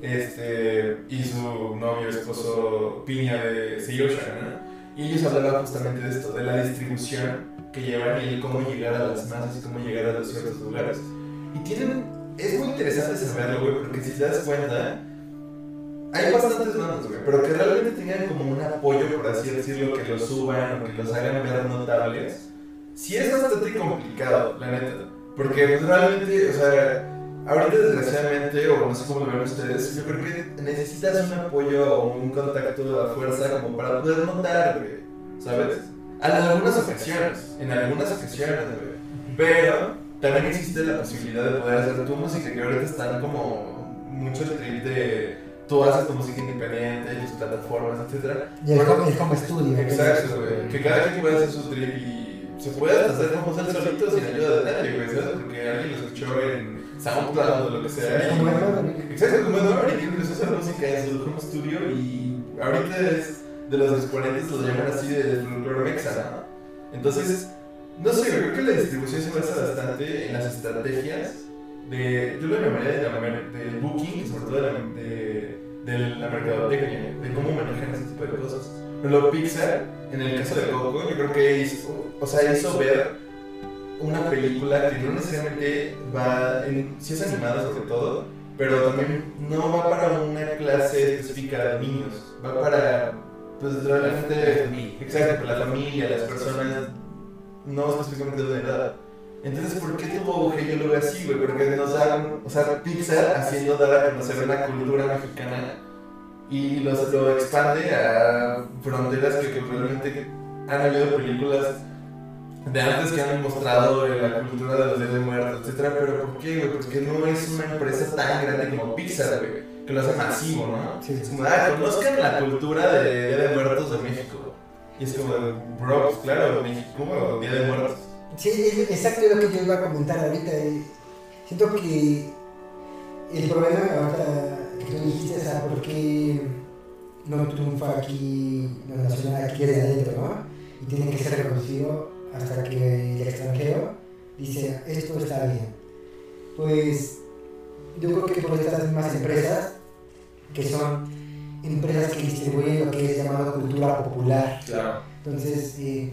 Este, y su novio, esposo Piña de Seiyosha, ¿no? Y ellos hablaban justamente de esto, de la distribución que llevan y cómo llegar a las masas y cómo llegar a los ciertos lugares. Y tienen, es muy interesante saberlo, güey, porque si te das cuenta, hay bastantes bandas, güey, pero que realmente tengan como un apoyo, por así decirlo, que los suban o que los hagan ver notables, sí es bastante complicado, la neta. Porque pues, realmente, o sea, ahorita desgraciadamente, o no sé cómo lo ven ustedes, yo creo que necesitas un apoyo o un contacto a fuerza como para poder notar, güey, ¿sabes? En algunas ocasiones, en algunas ocasiones, güey. Pero también existe la posibilidad de poder hacer tu música, que ahorita están como mucho trip de tú haces tu música independiente, y tus plataformas, etc. Y el home, el home studio. Exacto, güey. Que cada quien puede hacer su trip y se puede hacer famoso él solito sin ayuda de nadie, güey, ¿sabes? Porque alguien lo escuchó en SoundCloud o lo que sea. Como y-. Exacto, como que empezó a hacer música en su home studio y ahorita es de los exponentes los llaman así de folclore mexa, ¿no? Entonces, no sé, creo que la distribución se basa bastante en las estrategias de, yo lo llamaría de, la- del booking, sobre todo de, la- de de la mercadotecnia, de cómo manejan ese tipo de cosas. Pero Pixar, en el caso de Coco, yo creo que hizo, o sea, hizo ver una película que no necesariamente va, en, si es animada sobre todo, pero también no va para una clase específica de niños, va para, pues realmente, exacto, la familia, las personas, no específicamente de edad. Entonces, ¿por qué que yo lo veo así, güey? Porque nos dan, o sea, Pixar haciendo dar a conocer una cultura mexicana y los, lo expande a fronteras que, que realmente han habido películas de antes que han mostrado la cultura de los días de muertos, etcétera, pero ¿por qué, güey? Porque no es una empresa tan grande como Pixar, güey, que lo hace masivo, ¿no? Sí. Es como, ah, conozcan la cultura de Día de Muertos de México. Y es como, bro, pues claro, México, Día de Muertos. Sí, es exacto lo que yo iba a comentar ahorita. Siento que el problema ahorita que tú dijiste, o sea, ¿por qué no triunfa aquí lo nacional aquí desde adentro, no? Y tiene que ser reconocido hasta que el extranjero dice, esto está bien. Pues yo creo que por estas mismas empresas, que son empresas que distribuyen lo que es llamado cultura popular, Claro. entonces, eh,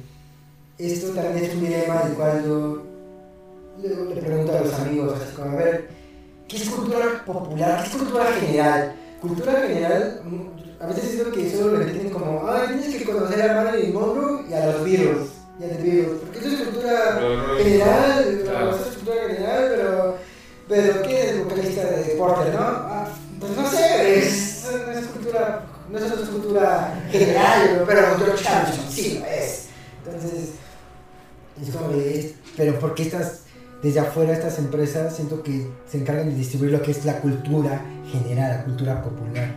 esto también es un dilema del cual yo le, pregunto a los amigos, así como, a ver, ¿qué es cultura popular? ¿Qué es cultura general? Cultura general, a veces siento que solo lo entienden como, ah, tienes que conocer a Marilyn Monroe y a los Beatles, y a los Beatles, porque eso es cultura general, Claro. eso es cultura general, pero, pero ¿qué es el vocalista de Porter, no? Ah, pues no sé, es, no es cultura, no es cultura general, pero George Harrison sí es. Entonces, es como de, pero ¿por qué estas, desde afuera estas empresas siento que se encargan de distribuir lo que es la cultura general, la cultura popular?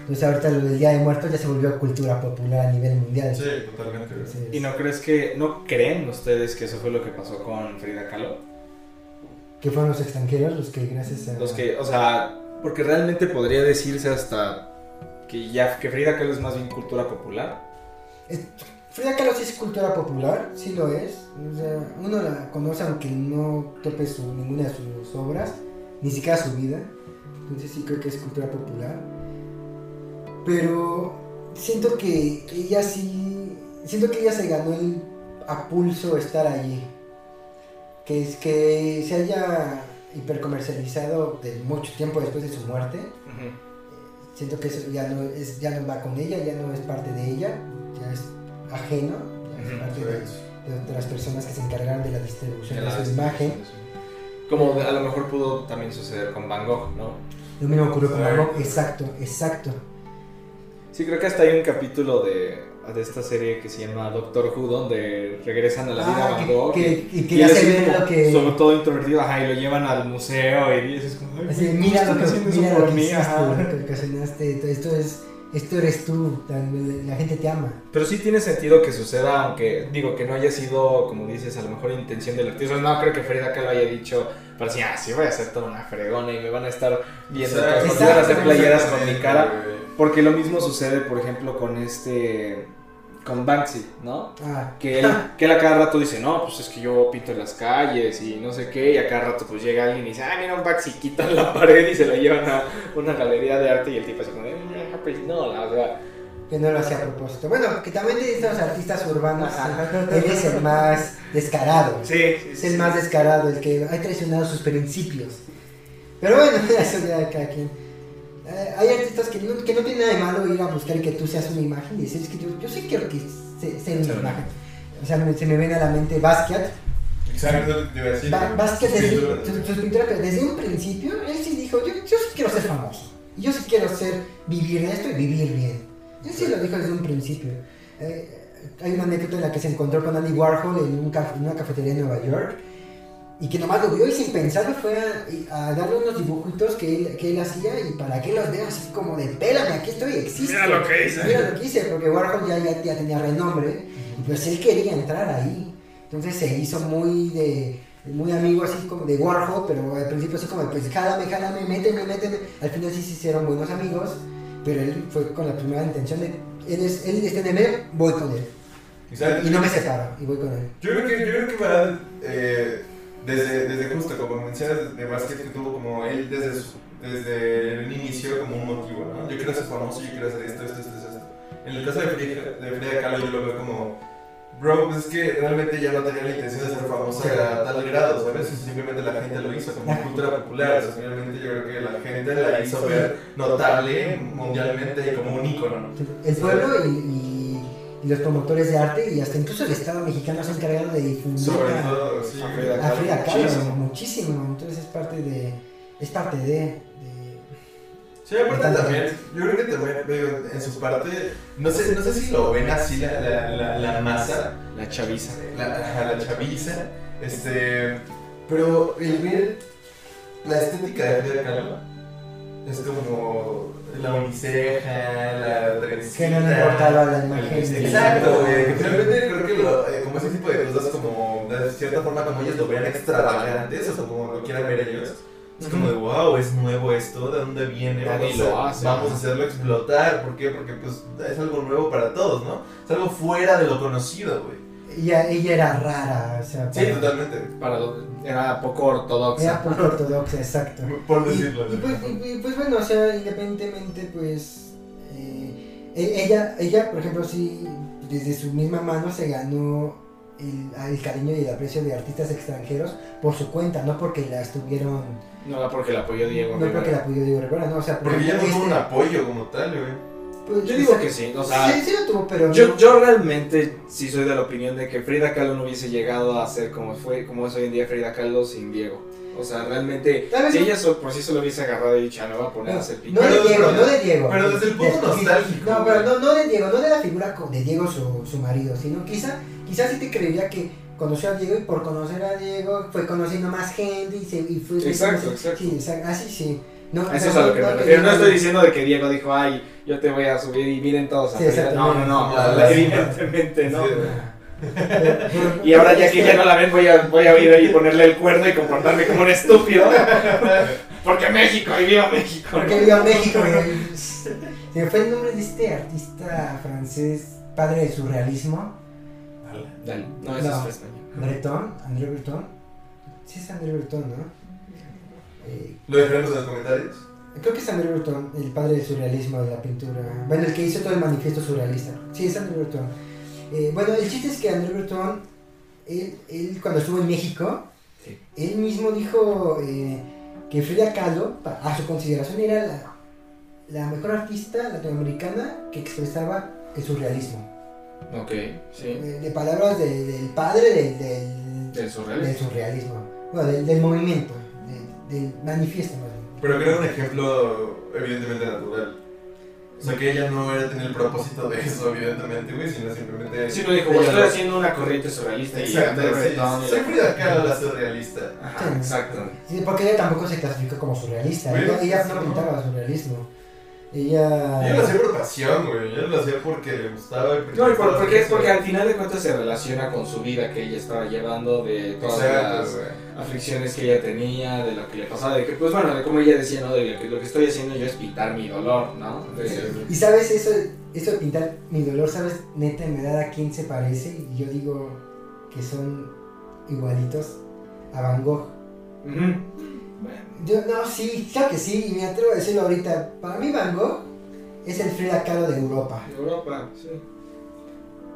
Entonces ahorita lo del Día de Muertos ya se volvió cultura popular a nivel mundial. Sí, totalmente. Entonces, ¿Y no crees que, no creen ustedes que eso fue lo que pasó con Frida Kahlo? que fueron los extranjeros los que gracias a... Los que, o sea, porque realmente podría decirse hasta que ya, que Frida Kahlo es más bien cultura popular. Es- Frida Kahlo sí es cultura popular, sí lo es. O sea, uno la conoce aunque no tope su, ninguna de sus obras, ni siquiera su vida. Entonces sí creo que es cultura popular. Pero siento que ella sí, siento que ella se ganó el a pulso estar allí. Que es que se haya hipercomercializado de mucho tiempo después de su muerte. Siento que eso ya no, es, ya no va con ella, ya no es parte de ella, ya es ajeno, parte de, de otras personas que se encargaron de la distribución de, De la- su imagen. Como a lo mejor pudo también suceder con Van Gogh, ¿no? Lo mismo ocurrió con. Van Gogh, exacto, exacto. Sí, creo que hasta hay un capítulo de, de esta serie que se llama Doctor Who, donde regresan a la vida Ah, Van que- Gogh. que- y- y que y ya se ve lo que- Sobre todo introvertido, ajá, y lo llevan al museo y dices como, ay, Así, ¿por qué mira lo que, mira lo que hiciste, lo que ocasionaste, esto es, esto eres tú, la gente te ama. Pero sí tiene sentido que suceda, aunque digo que no haya sido, como dices, a lo mejor intención del actriz. No creo que Frida Kahlo haya dicho, pero sí, ah, sí voy a hacer toda una fregona y me van a estar viendo Exacto. todas van a hacer playeras con mi cara. Porque lo mismo sucede, por ejemplo, con este, con Banksy, ¿no? Ah, Que él, que él a cada rato dice, no, pues es que yo pinto en las calles y no sé qué, y a cada rato pues llega alguien y dice, ah, mira un Banksy, quitan la pared y se lo llevan a una galería de arte y el tipo así como, "Eh, pues no, la- o sea, que no lo hacía a propósito. Bueno, que también de estos artistas urbanos, él es el más descarado. sí, sí, Es el sí. más descarado, el que ha traicionado sus principios. Pero bueno, eso ya de cada quien. Eh, hay artistas que no, que no tiene nada de malo ir a buscar que tú seas una imagen y decir, es que yo, yo sí quiero que se- sea una Sí. imagen. O sea, me- se me viene a la mente Basquiat. Exacto, te iba a decir. Ba- Basquiat Sí, desde, sus pinturas, pero desde un principio, él sí dijo, yo, yo sí quiero ser famoso. Yo sí quiero ser, vivir esto y vivir bien. Él sí lo dijo desde un principio. Eh, hay una anécdota en la que se encontró con Andy Warhol en, un caf- en una cafetería en Nueva York y que nomás lo vio y sin pensarlo fue a, a darle unos dibujitos que él, que él hacía y para que los vea así como de pélame, aquí estoy, existo. Mira lo que hice. Mira lo que hice, porque Warhol ya, ya, ya tenía renombre y pues él quería entrar ahí. Entonces se hizo muy de muy amigo así como de Warhol, pero al principio así como pues jálame, jálame, méteme, méteme. Al final sí se hicieron buenos amigos, pero él fue con la primera intención de él, es, él está en voy con él. Exacto. Y no me separo, y voy con él. Yo creo que, yo creo que va eh, desde, desde justo como mencionas de básquet que tuvo como él desde su desde el inicio como un motivo, ¿no? Yo quiero ser famoso, yo quiero hacer esto, esto, esto, esto. En el caso de Frida, de Frida Kahlo yo lo veo como, bro, pues es que realmente ya no tenía la intención de ser famosa a tal grado, ¿sabes? Simplemente la gente lo hizo como cultura popular, o sea, finalmente yo creo que la gente la hizo ver notable mundialmente como un ícono, ¿no? El pueblo y los promotores de arte y hasta incluso el Estado mexicano se han encargado de difundir Sobre a, todo, sí. a Frida a Frida Kahlo Muchísimo. muchísimo. Entonces es parte de. Es parte de. de- Sí, aparte también, yo creo que también, digo, en su parte, no sé, no sé si lo ven así la, la, la, la masa, La chaviza. la chaviza, este, pero el ver la estética de Frida Kahlo es como la uniceja, la trencita. que no le importaba la imagen. Exacto, güey, que finalmente creo que lo, eh, como ese tipo de cosas, como de cierta forma como ellos lo vean extravagantes, o como lo quieran ver ellos. Es como de, wow, es nuevo esto, ¿de dónde viene? Nadie Vamos, lo hace, vamos a hacerlo explotar. ¿Por qué? Porque pues es algo nuevo para todos, ¿no? Es algo fuera de lo conocido, güey. Ella, ella era rara, o sea, Sí, para- totalmente. Para era poco ortodoxa. era poco ortodoxa, exacto. Por Y, decirlo. y pues, y- y, pues bueno, o sea, independientemente, pues. eh, e- ella, ella, por ejemplo, sí, desde su misma mano se ganó el, el cariño y el aprecio de artistas extranjeros por su cuenta, no porque la estuvieron. No era porque la apoyó Diego. No porque la apoyó Diego Rivera, no, o sea, por Porque ya no ejemplo, tuvo un este- apoyo como tal, güey. Pues, Yo digo que sí, o sea, sí, sí lo tuvo, pero. yo, no- yo realmente sí soy de la opinión de que Frida Kahlo no hubiese llegado a ser como fue, como es hoy en día Frida Kahlo sin Diego. O sea, realmente, si no- ella so- por sí se lo hubiese agarrado y dicho, "Ah, me voy a poner a hacer No pintura. de Pero- Diego, pero- no de Diego. pero desde el punto De- nostálgico, No, pero no, no de Diego, no de la figura de Diego su, su marido, sino quizá, quizá sí te creería que conoció a Diego y por conocer a Diego fue conociendo más gente y, se, y fue... Exacto, exacto. Sí, exacto, así sí. No, Eso no, es a lo que no, me no, refiero. No no, estoy diciendo de que Diego dijo, ay, yo te voy a subir y miren todos a Sí, Frida". No, no, no, evidentemente no. Y ahora ya que ya no la ven, voy a, voy a ir ahí y ponerle el cuerno y comportarme como un estúpido. Porque México, y viva México. Porque vivió en México. Se me fue el nombre de este artista francés, padre del surrealismo, Dale. No, eso No. es español. Breton, André Breton. Sí es André Breton, ¿no? Eh, Lo dejaremos en los comentarios. Creo que es André Breton, el padre del surrealismo de la pintura. Bueno, el que hizo todo el manifiesto surrealista. Sí, es André Breton. Eh, bueno, el chiste es que André Breton, él, él cuando estuvo en México, Sí. él mismo dijo eh, que Frida Kahlo, a su consideración, era la, la mejor artista latinoamericana que expresaba el surrealismo. Ok, sí. De, de palabras de- del padre del, del, surrealismo. surrealismo. Bueno, del, del movimiento, del manifiesto más bien. Pero creo un ejemplo evidentemente natural. O sea que ella no era tener el propósito de eso, evidentemente, güey, sino simplemente... Sí, lo dijo, estoy haciendo una corriente surrealista y Exacto, André sí. Y- Soy Frida Kahlo, la surrealista. Ajá, exacto. Sí, porque ella tampoco se clasificó como surrealista. Ella, ella no. pintaba surrealismo. Ella Ella. lo hacía por pasión, güey. Ella lo hacía porque le gustaba. porque No, y por- estaba porque, eso. porque al final de cuentas se relaciona con su vida que ella estaba llevando, de todas Exacto, las aflicciones que ella tenía, de lo que le pasaba, de que, pues bueno, de como ella decía, ¿no? De que lo que estoy haciendo yo es pintar mi dolor, ¿no? De- Y sabes, eso, eso de pintar mi dolor, ¿sabes? Neta, en verdad a quién se parece. Y yo digo que son igualitos a Van Gogh. Bueno, Yo, no, sí, claro que sí, y me atrevo a decirlo ahorita. Para mí, Van Gogh es el Frida Kahlo de Europa. Europa, sí.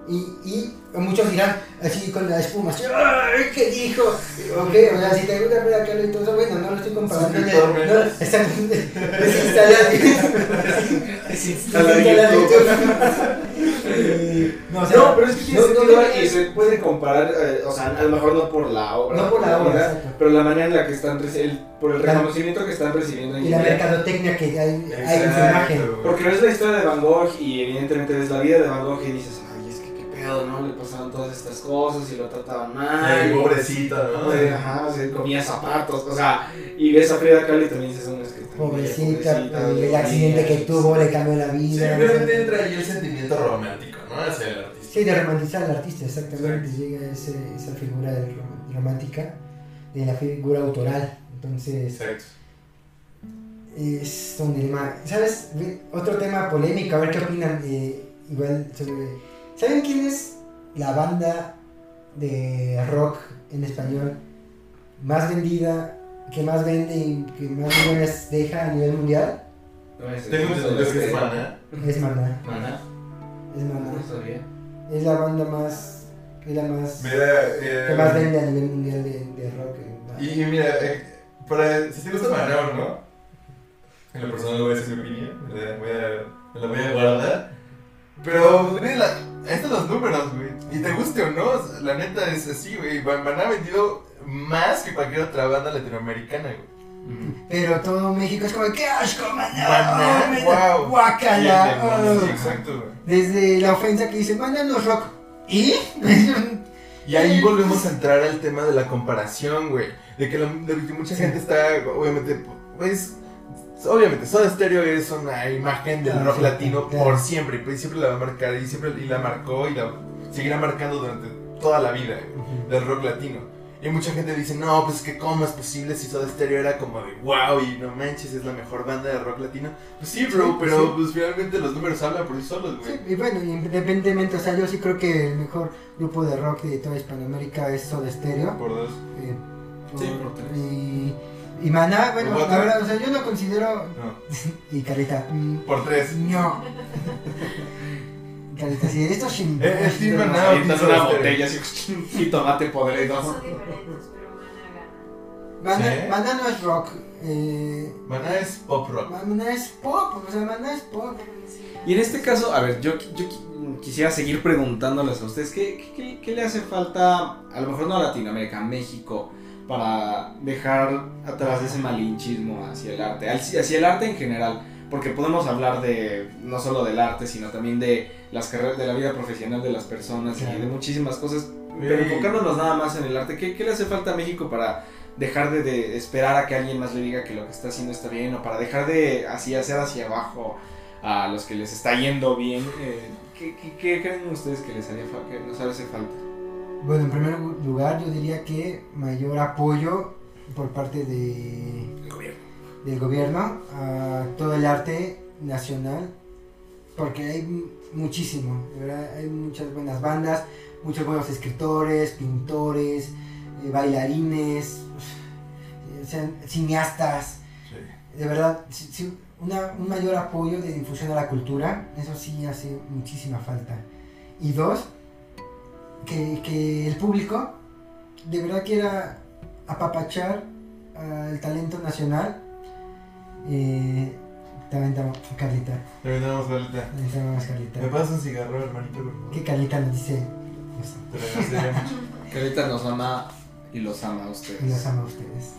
Y, y muchos dirán, así con la espuma, así, "Ay, ¿qué dijo? Ok, o sea, si te gusta Frida Kahlo y todo eso, bueno, no lo estoy comparando. No, YouTube. YouTube. Eh, No, o sea, No, pero es que no- no y se puede comparar, eh, o sea, a lo mejor no por la obra, No por la obra, pero la manera en la que están, el- por el reconocimiento que están recibiendo en Y la mercadotecnia que hay, hay en su imagen. Porque ves la historia de Van Gogh y evidentemente ves la vida de Van Gogh y dices, Le pasaban todas estas cosas y lo trataban mal. Ay, y- pobrecita, ¿no? Ajá, o sea, comía zapatos, o sea, y ves a Frida Kahlo y también dices, "No, es que Pobrecita, pobrecita, el accidente que tuvo le cambió la vida. Simplemente entra ahí el sentimiento romántico, ¿no? Hacia el artista. Sí, de romantizar al artista, exactamente. Llega ese, esa figura rom- romántica, de la figura autoral. Entonces, Exacto. es un dilema. ¿Sabes? Otro tema polémico, a ver qué opinan. eh, igual sobre. ¿Saben quién es la banda de rock en español más vendida que más vende y que más millones deja a nivel mundial Tengo entendido que es Maná. es Maná. Maná. Es No Maná. sabía. Es la banda más. Es la más. Mira, eh, que más vende a nivel mundial de, de rock. Y, y mira, eh, para, si te gusta Maná o no, en lo personal voy a decir mi opinión, me la voy a, me la voy a guardar. Pero, güey, la, están los números, güey. Y te guste o no, la neta es así, güey. Ban- Maná ha vendido más que cualquier otra banda latinoamericana, güey. Pero todo México es como, ¡qué asco, Maná! Maná, Oh, me da guau. Guácala. Sí, oh". sí, exacto, güey. Desde la ofensa que dice, Maná no es rock. ¿Y? Y ahí volvemos a entrar al tema de la comparación, güey. De que, la- de que mucha gente está, obviamente, pues, obviamente, Soda Stereo es una imagen del rock latino por siempre. Y siempre la va a marcar, y siempre y la marcó y la seguirá marcando durante toda la vida del rock latino. Y mucha gente dice, no, pues que cómo es posible si Soda Stereo era como de wow y no manches, es la mejor banda de rock latino. Pues sí, bro, Sí, pero sí. pues finalmente los números hablan por sí solos, güey. Sí, y bueno, independientemente, o sea, yo sí creo que el mejor grupo de rock de toda Hispanoamérica es Soda Stereo. Por dos. eh, Sí, por tres. Y, y Maná, bueno, ¿Por la verdad, o sea, yo no considero. No, Y Carita, mm, por tres. no. Carita, sí, esto es sin. Eh, eh, sí, Maná. Ahí está Soda una botella así, un tomate podrido. Son diferentes, pero Mana gana. Maná, ¿Sí? Maná no es rock. Eh, Maná es pop rock. Maná es pop, o sea, Maná es pop. Y en este caso, a ver, yo, yo qui- quisiera seguir preguntándoles a ustedes, ¿qué, qué, qué le hace falta, a lo mejor no a Latinoamérica, a México, para dejar atrás ese malinchismo hacia el arte, al- hacia el arte en general? Porque podemos hablar de, no solo del arte, sino también de las carreras, de la vida profesional de las personas y de muchísimas cosas, pero enfocándonos nada más en el arte, ¿qué, qué le hace falta a México para dejar de, de esperar a que alguien más le diga que lo que está haciendo está bien o para dejar de así hacer hacia abajo a los que les está yendo bien? Eh, ¿qué, qué, qué creen ustedes que les haría que nos hace falta? Bueno, en primer lugar, yo diría que mayor apoyo por parte de, del gobierno a todo el arte nacional, porque hay muchísimo, de verdad, hay muchas buenas bandas, muchos buenos escritores, pintores, eh, bailarines, o sea, cineastas, Sí. de verdad, sí- sí, una- un mayor apoyo de difusión a la cultura, eso sí hace muchísima falta. Y dos, que, que el público de verdad quiera apapachar al talento nacional. Eh, también estamos, Carlita, Terminamos, Carlita. también estamos Carlita. ¿Me pasas un cigarro, hermanito, por favor? Que Carlita nos dice, Te ahorita nos ama y los ama a ustedes. y los amo a ustedes.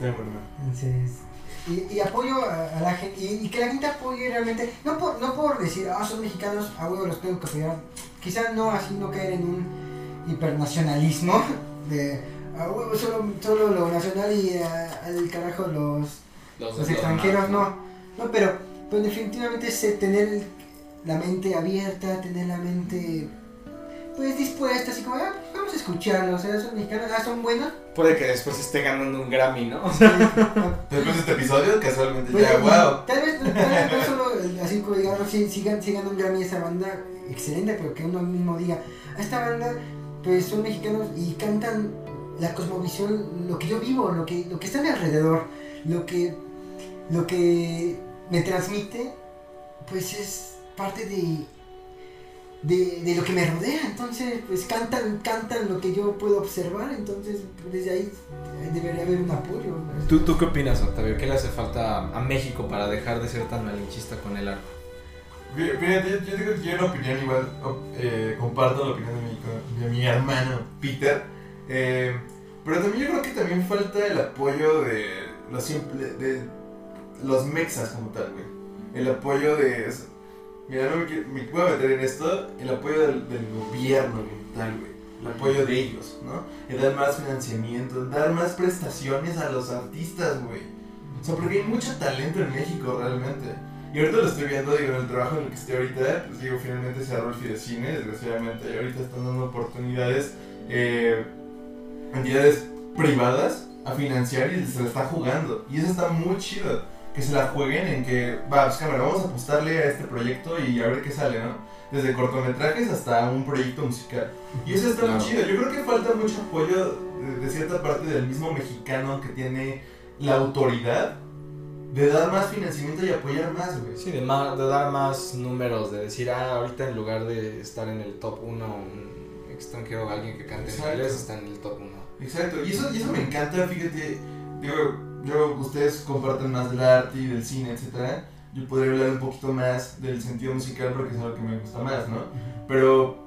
Entonces, y, y apoyo a, a la gente, y, y que la gente apoye realmente, no por, no por decir, ah, son mexicanos, a huevo los tengo que apoyar, quizá no así no caer en un hipernacionalismo de, huevo solo, solo lo nacional y ah, al carajo los, Los, los los extranjeros, no, no, pero pues definitivamente es eh, tener la mente abierta, tener la mente pues dispuesta, así como, ah, vamos a escucharlos, o sea, son mexicanos, ah, son buenos, Puede que después esté ganando un Grammy, ¿no? Después de este episodio, casualmente Pues, ya, y wow. Tal vez, tal vez no solo eh, así como digamos, sí, sigan, sigan un Grammy esa banda, excelente, pero que uno mismo diga, a esta banda, pues son mexicanos y cantan la cosmovisión, lo que yo vivo, lo que, lo que está a mi alrededor, lo que, lo que me transmite, pues es parte de, de, de lo que me rodea, entonces pues cantan, cantan lo que yo puedo observar, entonces desde ahí debería haber un apoyo. ¿Tú, ¿Tú qué opinas, Octavio? ¿Qué le hace falta a México para dejar de ser tan malinchista con el arte? Fíjate, yo, yo yo una opinión igual, eh, comparto la opinión de mi, de mi hermano Peter, eh, pero también yo creo que también falta el apoyo de los simple, de los mexas como tal, güey. El apoyo de, mira, no me, me voy a meter en esto, el apoyo del, del gobierno como tal, güey. El apoyo de ellos, ¿no? El dar más financiamiento, dar más prestaciones a los artistas, güey. O sea, porque hay mucho talento en México realmente. Y ahorita lo estoy viendo, digo, en el trabajo en el que estoy ahorita, pues digo, finalmente cerró el Fidecine, desgraciadamente, y ahorita están dando oportunidades, eh, entidades privadas a financiar y se la está jugando. Y eso está muy chido, que se la jueguen en que, va, pues cámara, vamos a apostarle a este proyecto y a ver qué sale, ¿no? Desde cortometrajes hasta un proyecto musical. Y eso está muy Claro. chido. Yo creo que falta mucho apoyo de, de cierta parte del mismo mexicano que tiene la autoridad de dar más financiamiento y apoyar más, güey. Sí, de, ma- de dar más números, de decir, ah, ahorita en lugar de estar en el top 1 un extranjero, alguien que cante en Exacto. inglés, está en el top 1. Exacto, y eso, y eso me encanta, fíjate, digo, yo, ustedes comparten más del arte y del cine, etcétera. Yo podría hablar un poquito más del sentido musical porque es algo que me gusta más, ¿no? Pero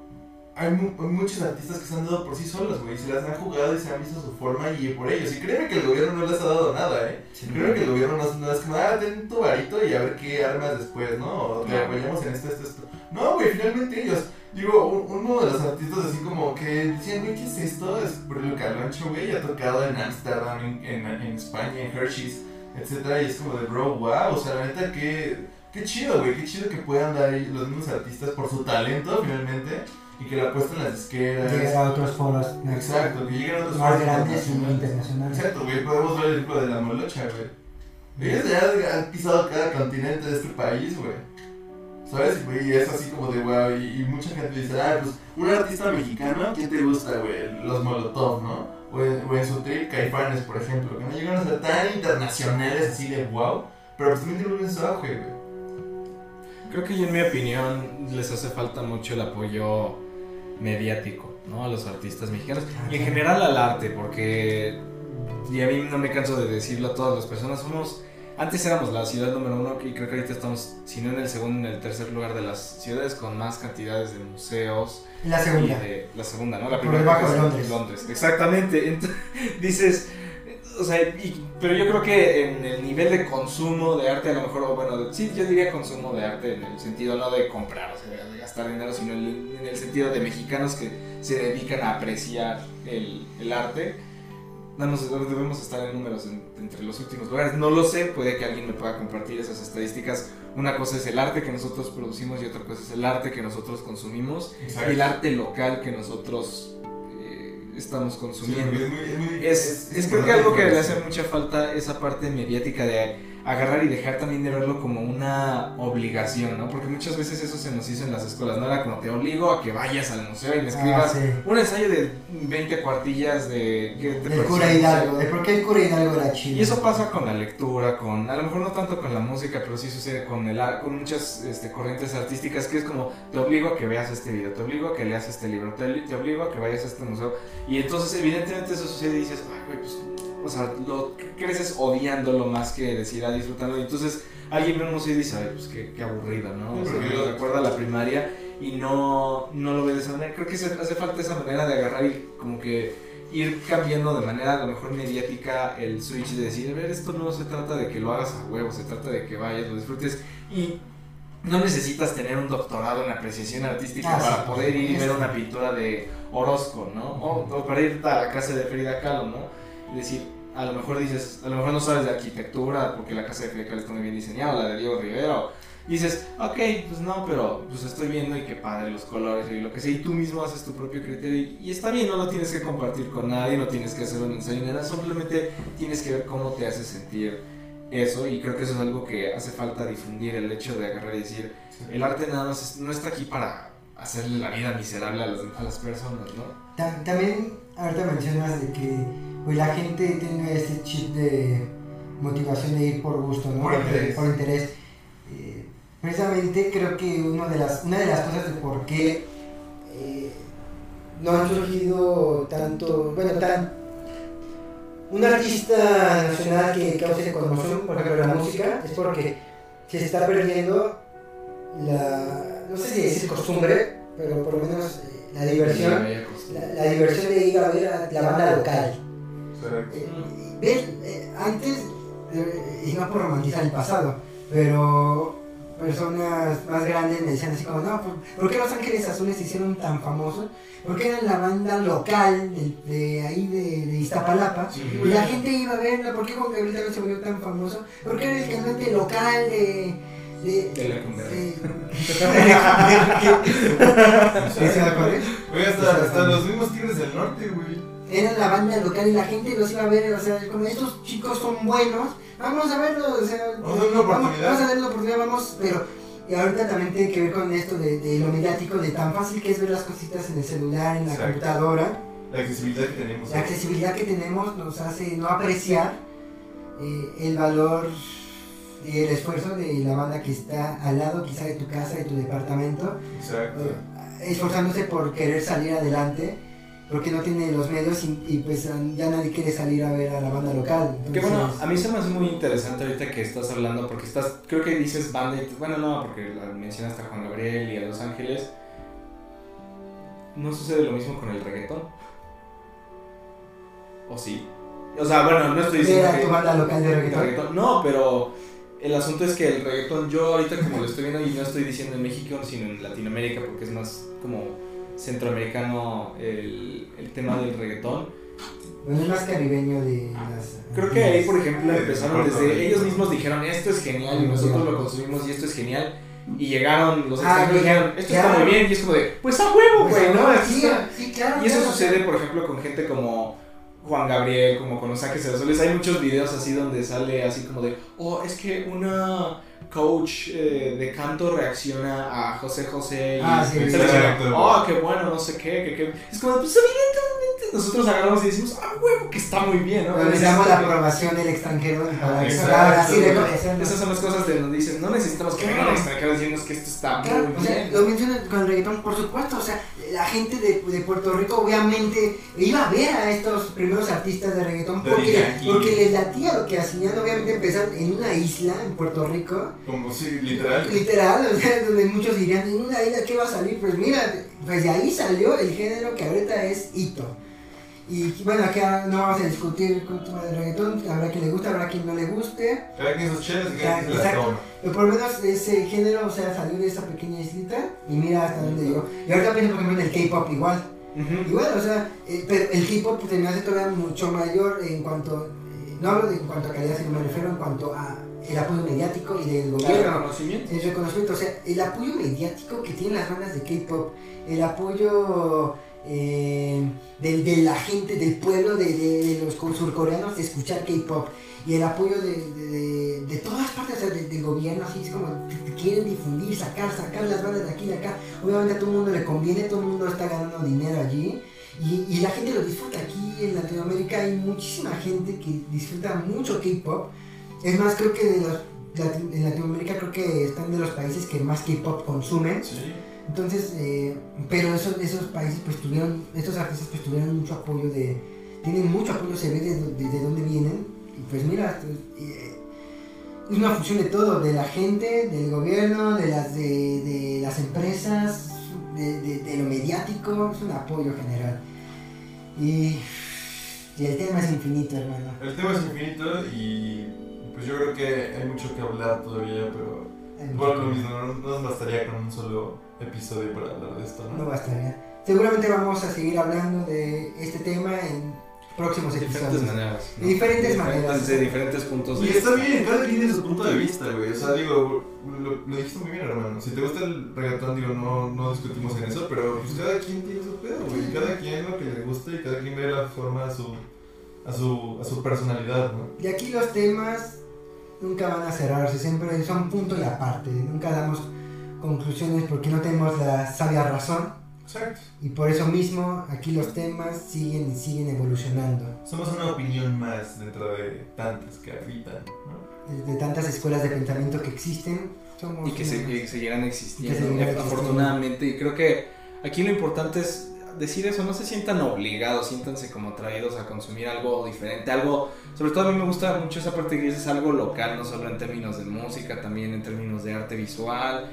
hay, mu- hay muchos artistas que se han dado por sí solos, güey, se las han jugado y se han visto su forma y por ellos. Y créeme que el gobierno no les ha dado nada, ¿eh? Creo que el gobierno no, no es como, ah, ten tu varito y a ver qué armas después, ¿no? O te apoyamos en esto, esto, esto. No, güey, finalmente ellos. Digo, un- uno de los artistas así como que decían, güey, ¿qué es esto? Es Bruno Caloncho, güey, ha tocado en Ámsterdam, en, en, en España, en Hershey's, etcétera, y es como de, bro, wow, o sea, la neta, qué, qué chido, güey, qué chido que puedan dar los mismos artistas por su talento, finalmente, y que la apuesten en las disqueras. Llegar a otros foros Exacto, que lleguen a otros más foros grandes y internacionales. internacionales. Exacto, güey, podemos ver el ejemplo de la molocha, güey. Ellos ya han pisado cada continente de este país, güey. ¿Sabes? Güey, y es así como de wow. Y, y mucha gente dice, ah, pues, un artista mexicano, ¿quién te gusta, güey? Los Molotov, ¿no? O en, o en su trip, Caifanes, por ejemplo, que no llegaron a ser tan internacionales así de wow, pero pues también tienen un su auge, güey. Creo que en mi opinión les hace falta mucho el apoyo mediático, ¿no? A los artistas mexicanos y en general al arte, porque y a mí no me canso de decirlo a todas las personas, somos antes éramos la ciudad número uno y creo que ahorita estamos, si no en el segundo, en el tercer lugar de las ciudades con más cantidades de museos, La y segunda. de- la segunda, ¿no? La Por primera debajo creo de Londres. Londres, exactamente. Entonces, dices, o sea, y- pero yo creo que en el nivel de consumo de arte, a lo mejor, o bueno, sí, yo diría consumo de arte en el sentido no de comprar, o sea, de gastar dinero, sino en, en el sentido de mexicanos que se dedican a apreciar el, el arte. Damos- debemos estar en números en- entre los últimos lugares. No lo sé, puede que alguien me pueda compartir esas estadísticas. Una cosa es el arte que nosotros producimos y otra cosa es el arte que nosotros consumimos y el arte local que nosotros estamos consumiendo. güey, es muy- es muy- es, es creo que algo que le hace mucha falta esa parte mediática de agarrar y dejar también de verlo como una obligación, ¿no? Porque muchas veces eso se nos hizo en las escuelas, ¿no? Era como te obligo a que vayas al museo y me Ah, escribas sí. un ensayo de 20 cuartillas de... ¿qué te pareció cura el Hidalgo, de por qué el cura Hidalgo era chido. Y eso pasa con la lectura, con a lo mejor no tanto con la música, pero sí sucede con el con muchas este, corrientes artísticas que es como te obligo a que veas este video, te obligo a que leas este libro, te, te obligo a que vayas a este museo. Y entonces evidentemente eso sucede y dices, ay, güey, pues, o sea, lo creces odiándolo más que decir a disfrutarlo. Y entonces alguien ve un museo y dice, ay, pues qué, qué aburrido, ¿no? O sea, lo- recuerda a la primaria y no, no lo ve de esa manera. Creo que se hace falta esa manera de agarrar y como que ir cambiando de manera a lo mejor mediática el switch de decir, a ver, esto no se trata de que lo hagas a huevo, se trata de que vayas, lo disfrutes y no necesitas tener un doctorado en apreciación artística Ah, para sí, poder ir y ver una pintura de Orozco, ¿no? O, o para ir a la casa de Frida Kahlo, ¿no? Y decir, a lo mejor dices, a lo mejor no sabes de arquitectura porque la casa de Kahlo está muy bien diseñada, la de Diego Rivera, o dices, ok, pues no, pero pues estoy viendo y qué padre los colores y lo que sea, y tú mismo haces tu propio criterio y, y está bien, no lo tienes que compartir con nadie, no tienes que hacer un ensayo nada, simplemente tienes que ver cómo te hace sentir eso y creo que eso es algo que hace falta difundir, el hecho de agarrar y decir, el arte nada más no está aquí para hacerle la vida miserable a las, a las personas, ¿no? Ta- También ahorita mencionas de que pues, la gente tiene este chip de motivación de ir por gusto, ¿no? Por interés. Por interés. Eh, precisamente creo que una de las, una de las cosas de por qué eh, no han surgido tanto, bueno, tan... Un artista nacional que cause conmoción, por ejemplo, la música, es porque se está perdiendo la, no sé si decir costumbre, pero por lo menos eh, la diversión la, la diversión de ir a ver a la banda local. Eh, eh, antes, eh, y no por romantizar el pasado, pero personas más grandes me decían así como, no, ¿por, por qué Los Ángeles Azules se hicieron tan famosos? Porque eran la banda local de, de ahí de, de Iztapalapa. Sí, Y la gente iba a verla, ¿por qué Juan Gabriel también se volvió tan famoso? Porque era el cantante local de... de, De Lecumberri. de- ¿Sí? Güey, hasta, hasta los mismos Tigres del Norte, güey. era la banda local y la gente los iba a ver, o sea, como estos chicos son buenos, vamos a verlos, o sea, Vamos a vamos, oportunidad. vamos a darle la oportunidad, vamos, pero y ahorita también tiene que ver con esto de, de lo mediático, de tan fácil que es ver las cositas en el celular, en la Exacto. computadora, La accesibilidad que tenemos. la accesibilidad que tenemos nos hace no apreciar eh, el valor el esfuerzo de la banda que está al lado quizá de tu casa, de tu departamento, Exacto. eh, esforzándose por querer salir adelante, porque no tiene los medios y, y, pues ya nadie quiere salir a ver a la banda local. Que bueno, a mí se me hace muy interesante ahorita que estás hablando, porque estás, creo que dices banda, y, bueno, no, porque la mencionaste a Juan Gabriel y a Los Ángeles. ¿No sucede lo mismo con el reggaetón? ¿O sí? O sea, bueno, no estoy diciendo Mira que... tu banda local de reggaetón. reggaetón- No, pero el asunto es que el reggaetón, yo ahorita como lo estoy viendo, y no estoy diciendo en México, sino en Latinoamérica, porque es más como centroamericano el, el tema del reggaetón. Bueno, es más caribeño de las... Creo que ahí, por ejemplo, empezaron desde. Ellos mismos dijeron, esto es genial, y nosotros lo consumimos, y esto es genial. Y llegaron los Ah, extranjeros y dijeron, esto está muy bien, y es como de, pues a huevo, Pues, güey, ¿no? no, sí, claro. Y eso sucede, por ejemplo, con gente como Juan Gabriel, como con Los Ángeles Azules. Hay muchos videos así donde sale así como de, oh, es que una coach eh, de canto reacciona a José José y Ah, sí, exacto. diciendo, oh, qué bueno, no sé qué, que, que-". Es como, pues evidentemente nosotros agarramos y decimos, ah, huevo, que está muy bien, ¿no? Necesitamos la que- aprobación del extranjero para Exacto. para así. Esas son las cosas de donde dicen, no necesitamos que vengan extranjeros diciendo que esto está muy o sea, bien. lo mencionan con el reggaetón, por supuesto, o sea, la gente de, de Puerto Rico obviamente iba a ver a estos primeros artistas de reggaetón porque, porque les latía lo que hacían, obviamente empezaron en una isla en Puerto Rico, Como si, literal. literal, o sea, donde muchos dirían, en una isla, ¿qué va a salir? Pues mira, pues de ahí salió el género que ahorita es hito. Y bueno, aquí no vamos a discutir con el tema del reggaetón, habrá quien le guste, habrá quien no le guste. Cada quien sus chelas y exacto. Pero por lo menos ese género, o sea, salió de esa pequeña islita y mira hasta dónde llegó. Y ahorita pienso, por ejemplo, en el K-pop igual. Ujú. Igual, o sea, eh, pero el K-pop pues, se me hace todavía mucho mayor en cuanto, eh, no hablo de en cuanto a calidad, sino me refiero en cuanto a el apoyo mediático y del El gobierno. reconocimiento. El reconocimiento, o sea, el apoyo mediático que tienen las bandas de K-pop, el apoyo eh, de, la gente, del pueblo, de, los surcoreanos de escuchar K-pop, y el apoyo de, de- todas partes del gobierno, así es como quieren difundir, sacar, sacar las bandas de aquí y de acá. Obviamente a todo el mundo le conviene, todo el mundo está ganando dinero allí. Y, y la gente lo disfruta aquí en Latinoamérica. Hay muchísima gente que disfruta mucho K-pop. Es más, creo que de los, en Latinoamérica creo que están de los países que más K-pop consumen. Entonces, eh, pero esos, esos países pues tuvieron, estos artistas pues tuvieron mucho apoyo de, tienen mucho apoyo, se ve de, de, de dónde vienen. Y pues mira, eh, es una función de todo, de la gente, del gobierno, de las, de, de las empresas, de, de- de lo mediático, es un apoyo general. Y, y el tema es infinito, hermano. El tema es infinito y pues yo creo que hay mucho que hablar todavía, pero bueno, lo mismo, no nos bastaría con un solo episodio para hablar de esto, No ¿no? bastaría. Seguramente vamos a seguir hablando de este tema en próximos De diferentes episodios. maneras. De diferentes maneras. De diferentes puntos de Y está bien, cada quien tiene su punto de vista, güey. O sea, digo, lo, lo dijiste muy bien, hermano. Si te gusta el reggaetón, digo, no, no discutimos en eso, pero pues cada quien tiene su pedo, güey. Cada quien lo que le gusta y cada quien ve la forma a su, a su, a su personalidad, ¿no? Y aquí los temas nunca van a cerrarse, siempre son punto y aparte. Nunca damos conclusiones porque no tenemos la sabia razón. Exacto. Y por eso mismo aquí los temas siguen y siguen evolucionando. Somos una opinión más dentro de tantas que habitan, ¿no? De tantas escuelas de pensamiento que existen, somos y que, se, que seguirán Y existiendo, que seguirán existiendo. afortunadamente. Y creo que aquí lo importante es decir eso, no se sientan obligados, siéntanse como traídos a consumir algo diferente, algo, sobre todo a mí me gusta mucho esa parte que dices algo local, no solo en términos de música, también en términos de arte visual,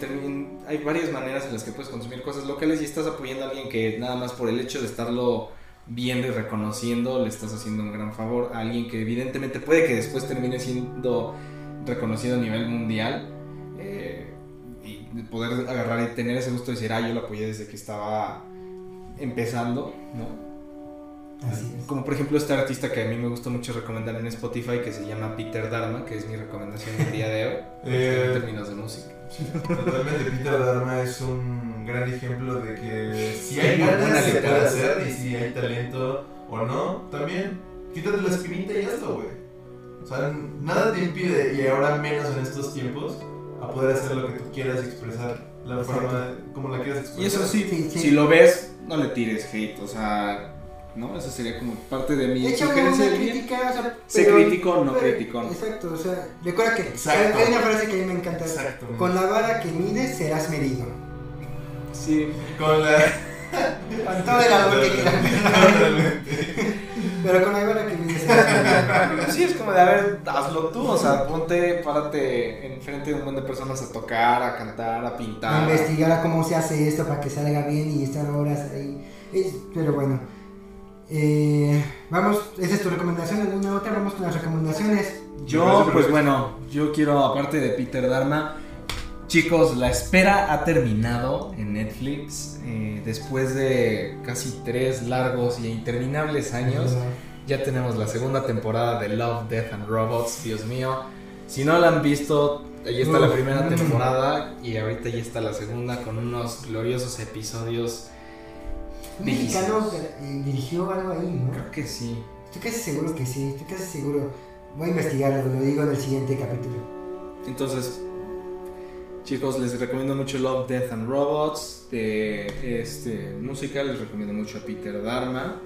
en hay varias maneras en las que puedes consumir cosas locales y estás apoyando a alguien que nada más por el hecho de estarlo viendo y reconociendo le estás haciendo un gran favor a alguien que evidentemente puede que después termine siendo reconocido a nivel mundial eh, y de poder agarrar y tener ese gusto de decir, ah, yo lo apoyé desde que estaba empezando, ¿no? Así es. Como por ejemplo este artista que a mí me gusta mucho recomendar en Spotify que se llama Peter Dharma, que es mi recomendación el día de hoy Eh, en términos de música. Totalmente, Peter Dharma es un gran ejemplo de que si Hay ganas se puede hacer y si hay talento o no, también quítate la espinita y hazlo, güey. O sea, nada te impide, y ahora menos en estos tiempos, a poder hacer lo que tú quieras expresar la forma como la quieras expresar. Y eso sí, Sí, sí. si lo ves, no le tires hate, o sea, ¿no? Esa sería como parte de mi sugerencia del crítica, o sea, Sé pero- crítico, no pero- criticón. Exacto, o sea, recuerda que Exacto. hay una frase que a mí me encanta. Exacto. Con la vara que mides serás medido. Sí. Con la. Con todo el amor que quieras. Pero con la vara que mides serás medido. Sí, es como de, a ver, hazlo tú, o sea, ponte, párate enfrente de un montón de personas a tocar, a cantar, a A pintar. investigar a cómo se hace esto para que salga bien y estar horas ahí. Pero bueno. Eh, vamos, esa es tu recomendación, alguna otra, vamos con las recomendaciones. Yo, pues bueno, yo quiero, aparte de Peter Dharma, chicos, la espera ha terminado en Netflix. eh, después de casi tres largos y interminables años, ya tenemos la segunda temporada de Love, Death and Robots. Dios mío, si no la han visto, ahí está la primera temporada y ahorita ya está la segunda con unos gloriosos episodios. Un mexicano eh, dirigió algo ahí, ¿no? Creo que sí. Estoy casi seguro que sí, estoy casi seguro. Voy a investigarlo, lo digo en el siguiente capítulo. Entonces, chicos, les recomiendo mucho Love, Death and Robots. De este, música les recomiendo mucho a Peter Dharma.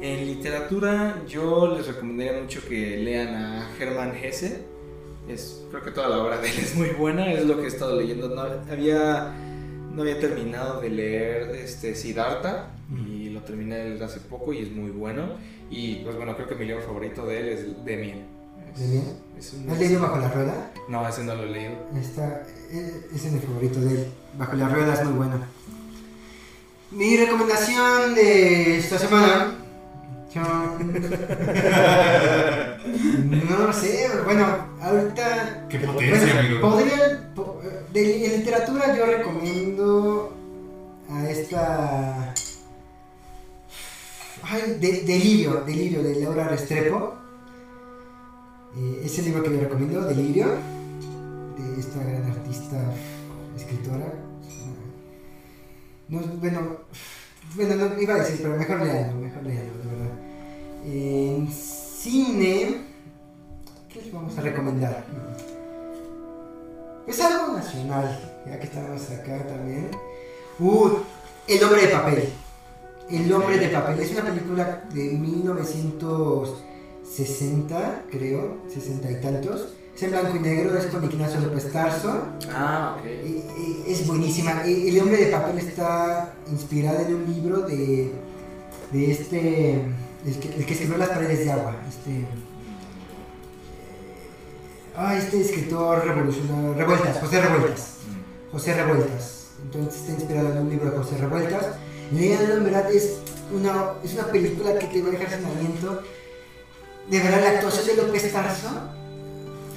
En literatura yo les recomendaría mucho que lean a Hermann Hesse. Es, creo que toda la obra de él es muy buena, es lo que he estado leyendo. No, había, no había terminado de leer este, Siddhartha y lo terminé de leer hace poco y es muy bueno. Y pues bueno, creo que mi libro favorito de él es Demian. Es- ¿Demian? es un- ¿Has leído Bajo la Rueda? No, ese no lo he leído. Esta, eh, ese es mi favorito de él. Bajo la Rueda es muy bueno. Mi recomendación de esta semana. No lo sé, bueno, ahorita. Qué potencia, Bueno, amigo. podría. De, literatura yo recomiendo a esta. Ay, de- Delirio, Delirio de Laura Restrepo. Eh, es el libro que yo recomiendo, Delirio, de esta gran artista, escritora. No, bueno, bueno, no iba a decir, pero mejor leanlo, mejor leanlo, de verdad. En cine, ¿qué les vamos a recomendar? Pues algo nacional, ya que estamos acá también. Uh, El hombre de papel. El hombre de papel es una película de 1960, creo, 60 y tantos. Es en blanco y negro, es con Ignacio López Tarso. Ah, ok. Es buenísima. El hombre de papel está inspirado en un libro de, de este, el que, el que escribió Las paredes de agua. Este, ah, este escritor revolucionario, Revueltas, José Revueltas. José Revueltas. Entonces está inspirado en un libro de José Revueltas. Leanlo, en verdad es una, es una película que te va a dejar sin aliento. De verdad, la actuación de López Tarso.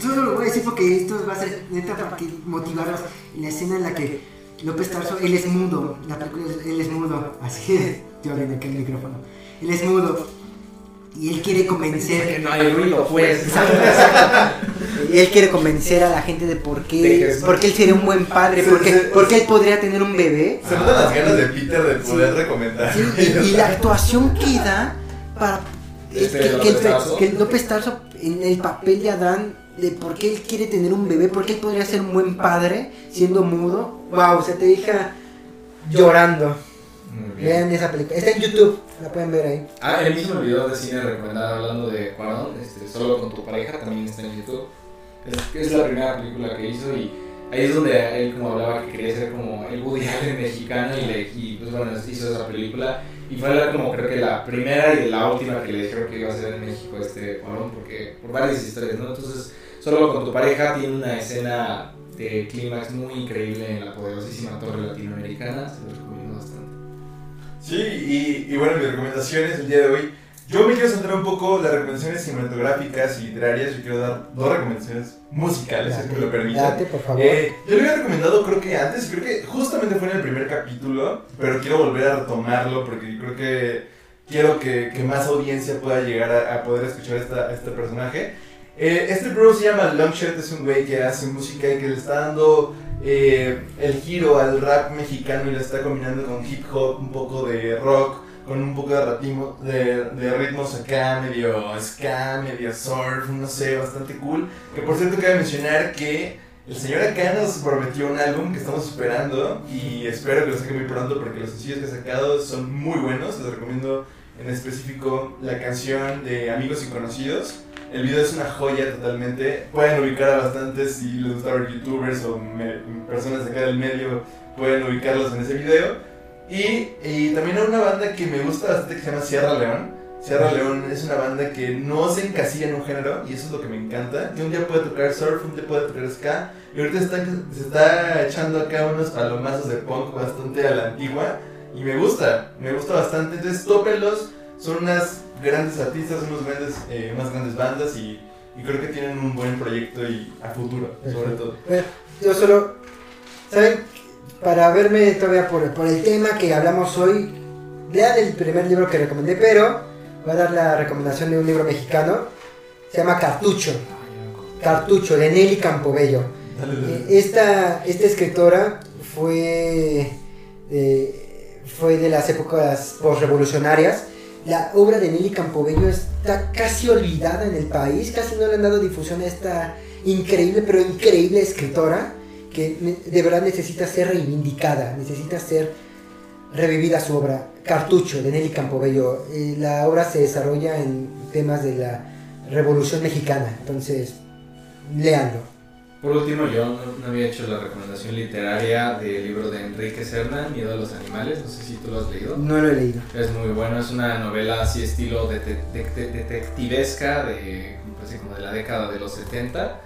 Solo lo voy a decir porque esto va a ser neta para que motivarlos. En la escena en la que López Tarso, él es mudo. La película es- él es mudo. Así es. Yo aquí el micrófono. Él es mudo. Y él quiere convencer. no hay ruido, pues. Exacto, exacto. Y él quiere convencer a la gente de por qué, por qué él sería un buen padre, Sí, porque, sí, porque sí. él podría tener un bebé. Se notan las ganas de Peter de poder recomendar. Sí, y, y la actuación que da para es Este que, que el, que López Tarso en el papel de Adán de por qué él quiere tener un bebé, por qué él podría ser un buen padre siendo mudo. Wow, se te deja llorando. Vean esa película. Está en YouTube, la pueden ver ahí. Ah, el mismo video de cine recomendado hablando de Cuarón, este, solo con tu pareja, también está en YouTube. Es, es la primera película que hizo y ahí es donde él como hablaba que quería ser como el Woody Allen mexicano y, le, y pues bueno, hizo esa película. Y fue la- como creo que la primera y la última que le dijeron que iba a ser en México este Cuarón, porque por varias historias, ¿no? Entonces, solo con tu pareja tiene una escena de clímax muy increíble en la poderosísima torre latinoamericana, se. Sí, y, y bueno, mis recomendaciones el día de hoy. Yo me quiero centrar un poco las recomendaciones cinematográficas y literarias. Yo quiero dar dos recomendaciones musicales, si es que me lo permiten. Date, por favor. Eh, yo lo había recomendado creo que antes, creo que justamente fue en el primer capítulo, pero quiero volver a retomarlo porque creo que quiero que, que más audiencia pueda llegar a, a poder escuchar esta, a este personaje. Eh, este bro se llama Longshot, es un güey que hace música y que le está dando eh, el giro al rap mexicano y lo está combinando con hip hop, un poco de rock, con un poco de, ratimo- de, de ritmos acá, medio ska, medio surf, no sé, bastante cool. Que por cierto cabe mencionar que el señor acá nos prometió un álbum que estamos esperando y espero que lo saque muy pronto porque los sencillos que ha sacado son muy buenos, les recomiendo en específico la canción de Amigos y Conocidos. El video es una joya totalmente. Pueden ubicar a bastantes si les gusta ver youtubers o me- personas de acá del medio, pueden ubicarlos en ese video. Y, y también hay una banda que me gusta bastante que se llama Sierra León. Sierra León es una banda que no se encasilla en un género y eso es lo que me encanta. Que un día puede tocar surf, un día puede tocar ska y ahorita está- se está echando acá unos palomazos de punk bastante a la antigua y me gusta, me gusta bastante. Entonces tópenlos, son unas grandes artistas, unos grandes, eh, unas grandes bandas y, y creo que tienen un buen proyecto y a futuro, sobre todo. Bueno, yo solo, ¿saben? Para verme todavía por, por el tema que hablamos hoy, lean el primer libro que recomendé, pero voy a dar la recomendación de un libro mexicano, se llama Cartucho, Cartucho, de Nelly Campobello. Dale, Eh, dale. Esta, esta escritora fue, eh, fue de las épocas postrevolucionarias. La obra de Nelly Campobello está casi olvidada en el país, casi no le han dado difusión a esta increíble, pero increíble escritora que de verdad necesita ser reivindicada, necesita ser revivida su obra. Cartucho de Nelly Campobello. Eh, la obra se desarrolla en temas de la Revolución Mexicana, entonces léanlo. Por último, yo no, no había hecho la recomendación literaria del libro de Enrique Serna, Miedo a los Animales. No sé si tú lo has leído. No lo he leído. Es muy bueno, es una novela así estilo dete- de- de- detectivesca de, pues como de la década de los 70.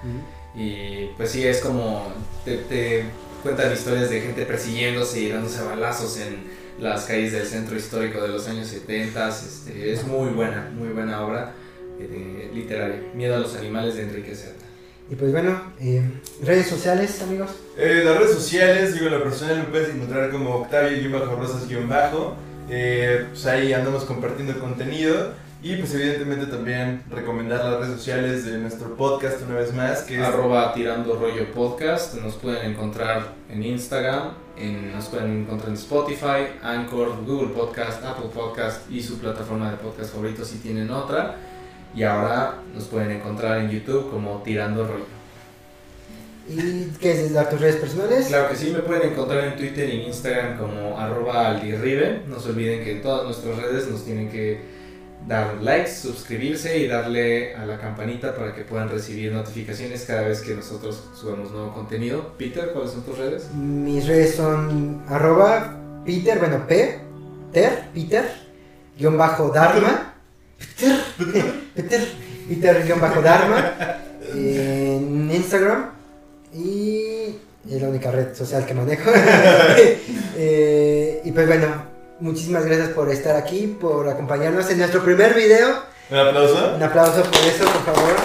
Y pues sí, es como te, te cuentan historias de gente persiguiéndose y dándose balazos en las calles del centro histórico de los años 70. Este, es muy buena, muy buena obra eh, literaria. Miedo a los animales de Enrique Serna. Y pues bueno, eh, redes sociales, amigos. Eh, las redes sociales, digo, lo personal me puedes encontrar como Octavio-Rosas-Bajo. Eh, pues ahí andamos compartiendo contenido. Y pues evidentemente también recomendar las redes sociales de nuestro podcast una vez más, que es Arroba tirando rollo podcast. Nos pueden encontrar en Instagram, en- nos pueden encontrar en Spotify, Anchor, Google Podcast, Apple Podcast y su plataforma de podcast favorito si tienen otra. Y ahora nos pueden encontrar en YouTube como Tirando Rollo. ¿Y qué es dar tus redes personales? Claro que sí, me pueden encontrar en Twitter y en Instagram como arroba aldirribe. No se olviden que en todas nuestras redes nos tienen que dar likes, suscribirse y darle a la campanita para que puedan recibir notificaciones cada vez que nosotros subamos nuevo contenido. Peter, ¿cuáles son tus redes? Mis redes son arroba Peter, bueno, P, Ter, Peter, guion bajo Dharma. Peter, Peter, Peter, bajo Dharma. En Instagram. Y es la única red social que manejo. Eh, y pues bueno, muchísimas gracias por estar aquí, por acompañarnos en nuestro primer video. un aplauso. Un aplauso por eso, por favor.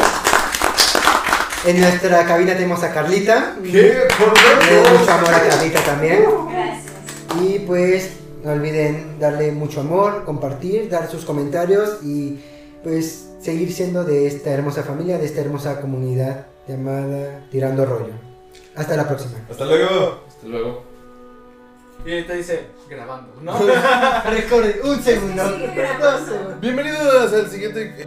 En nuestra cabina tenemos a Carlita. ¿Qué? ¿Por qué? Mucho amor a Carlita también. Gracias. Y pues no olviden darle mucho amor, compartir, dar sus comentarios y pues seguir siendo de esta hermosa familia, de esta hermosa comunidad llamada Tirando Rollo. Hasta la próxima. Hasta luego. Hasta luego. Y ahorita dice grabando, ¿no? Recuerden, un segundo. Bienvenidos al siguiente.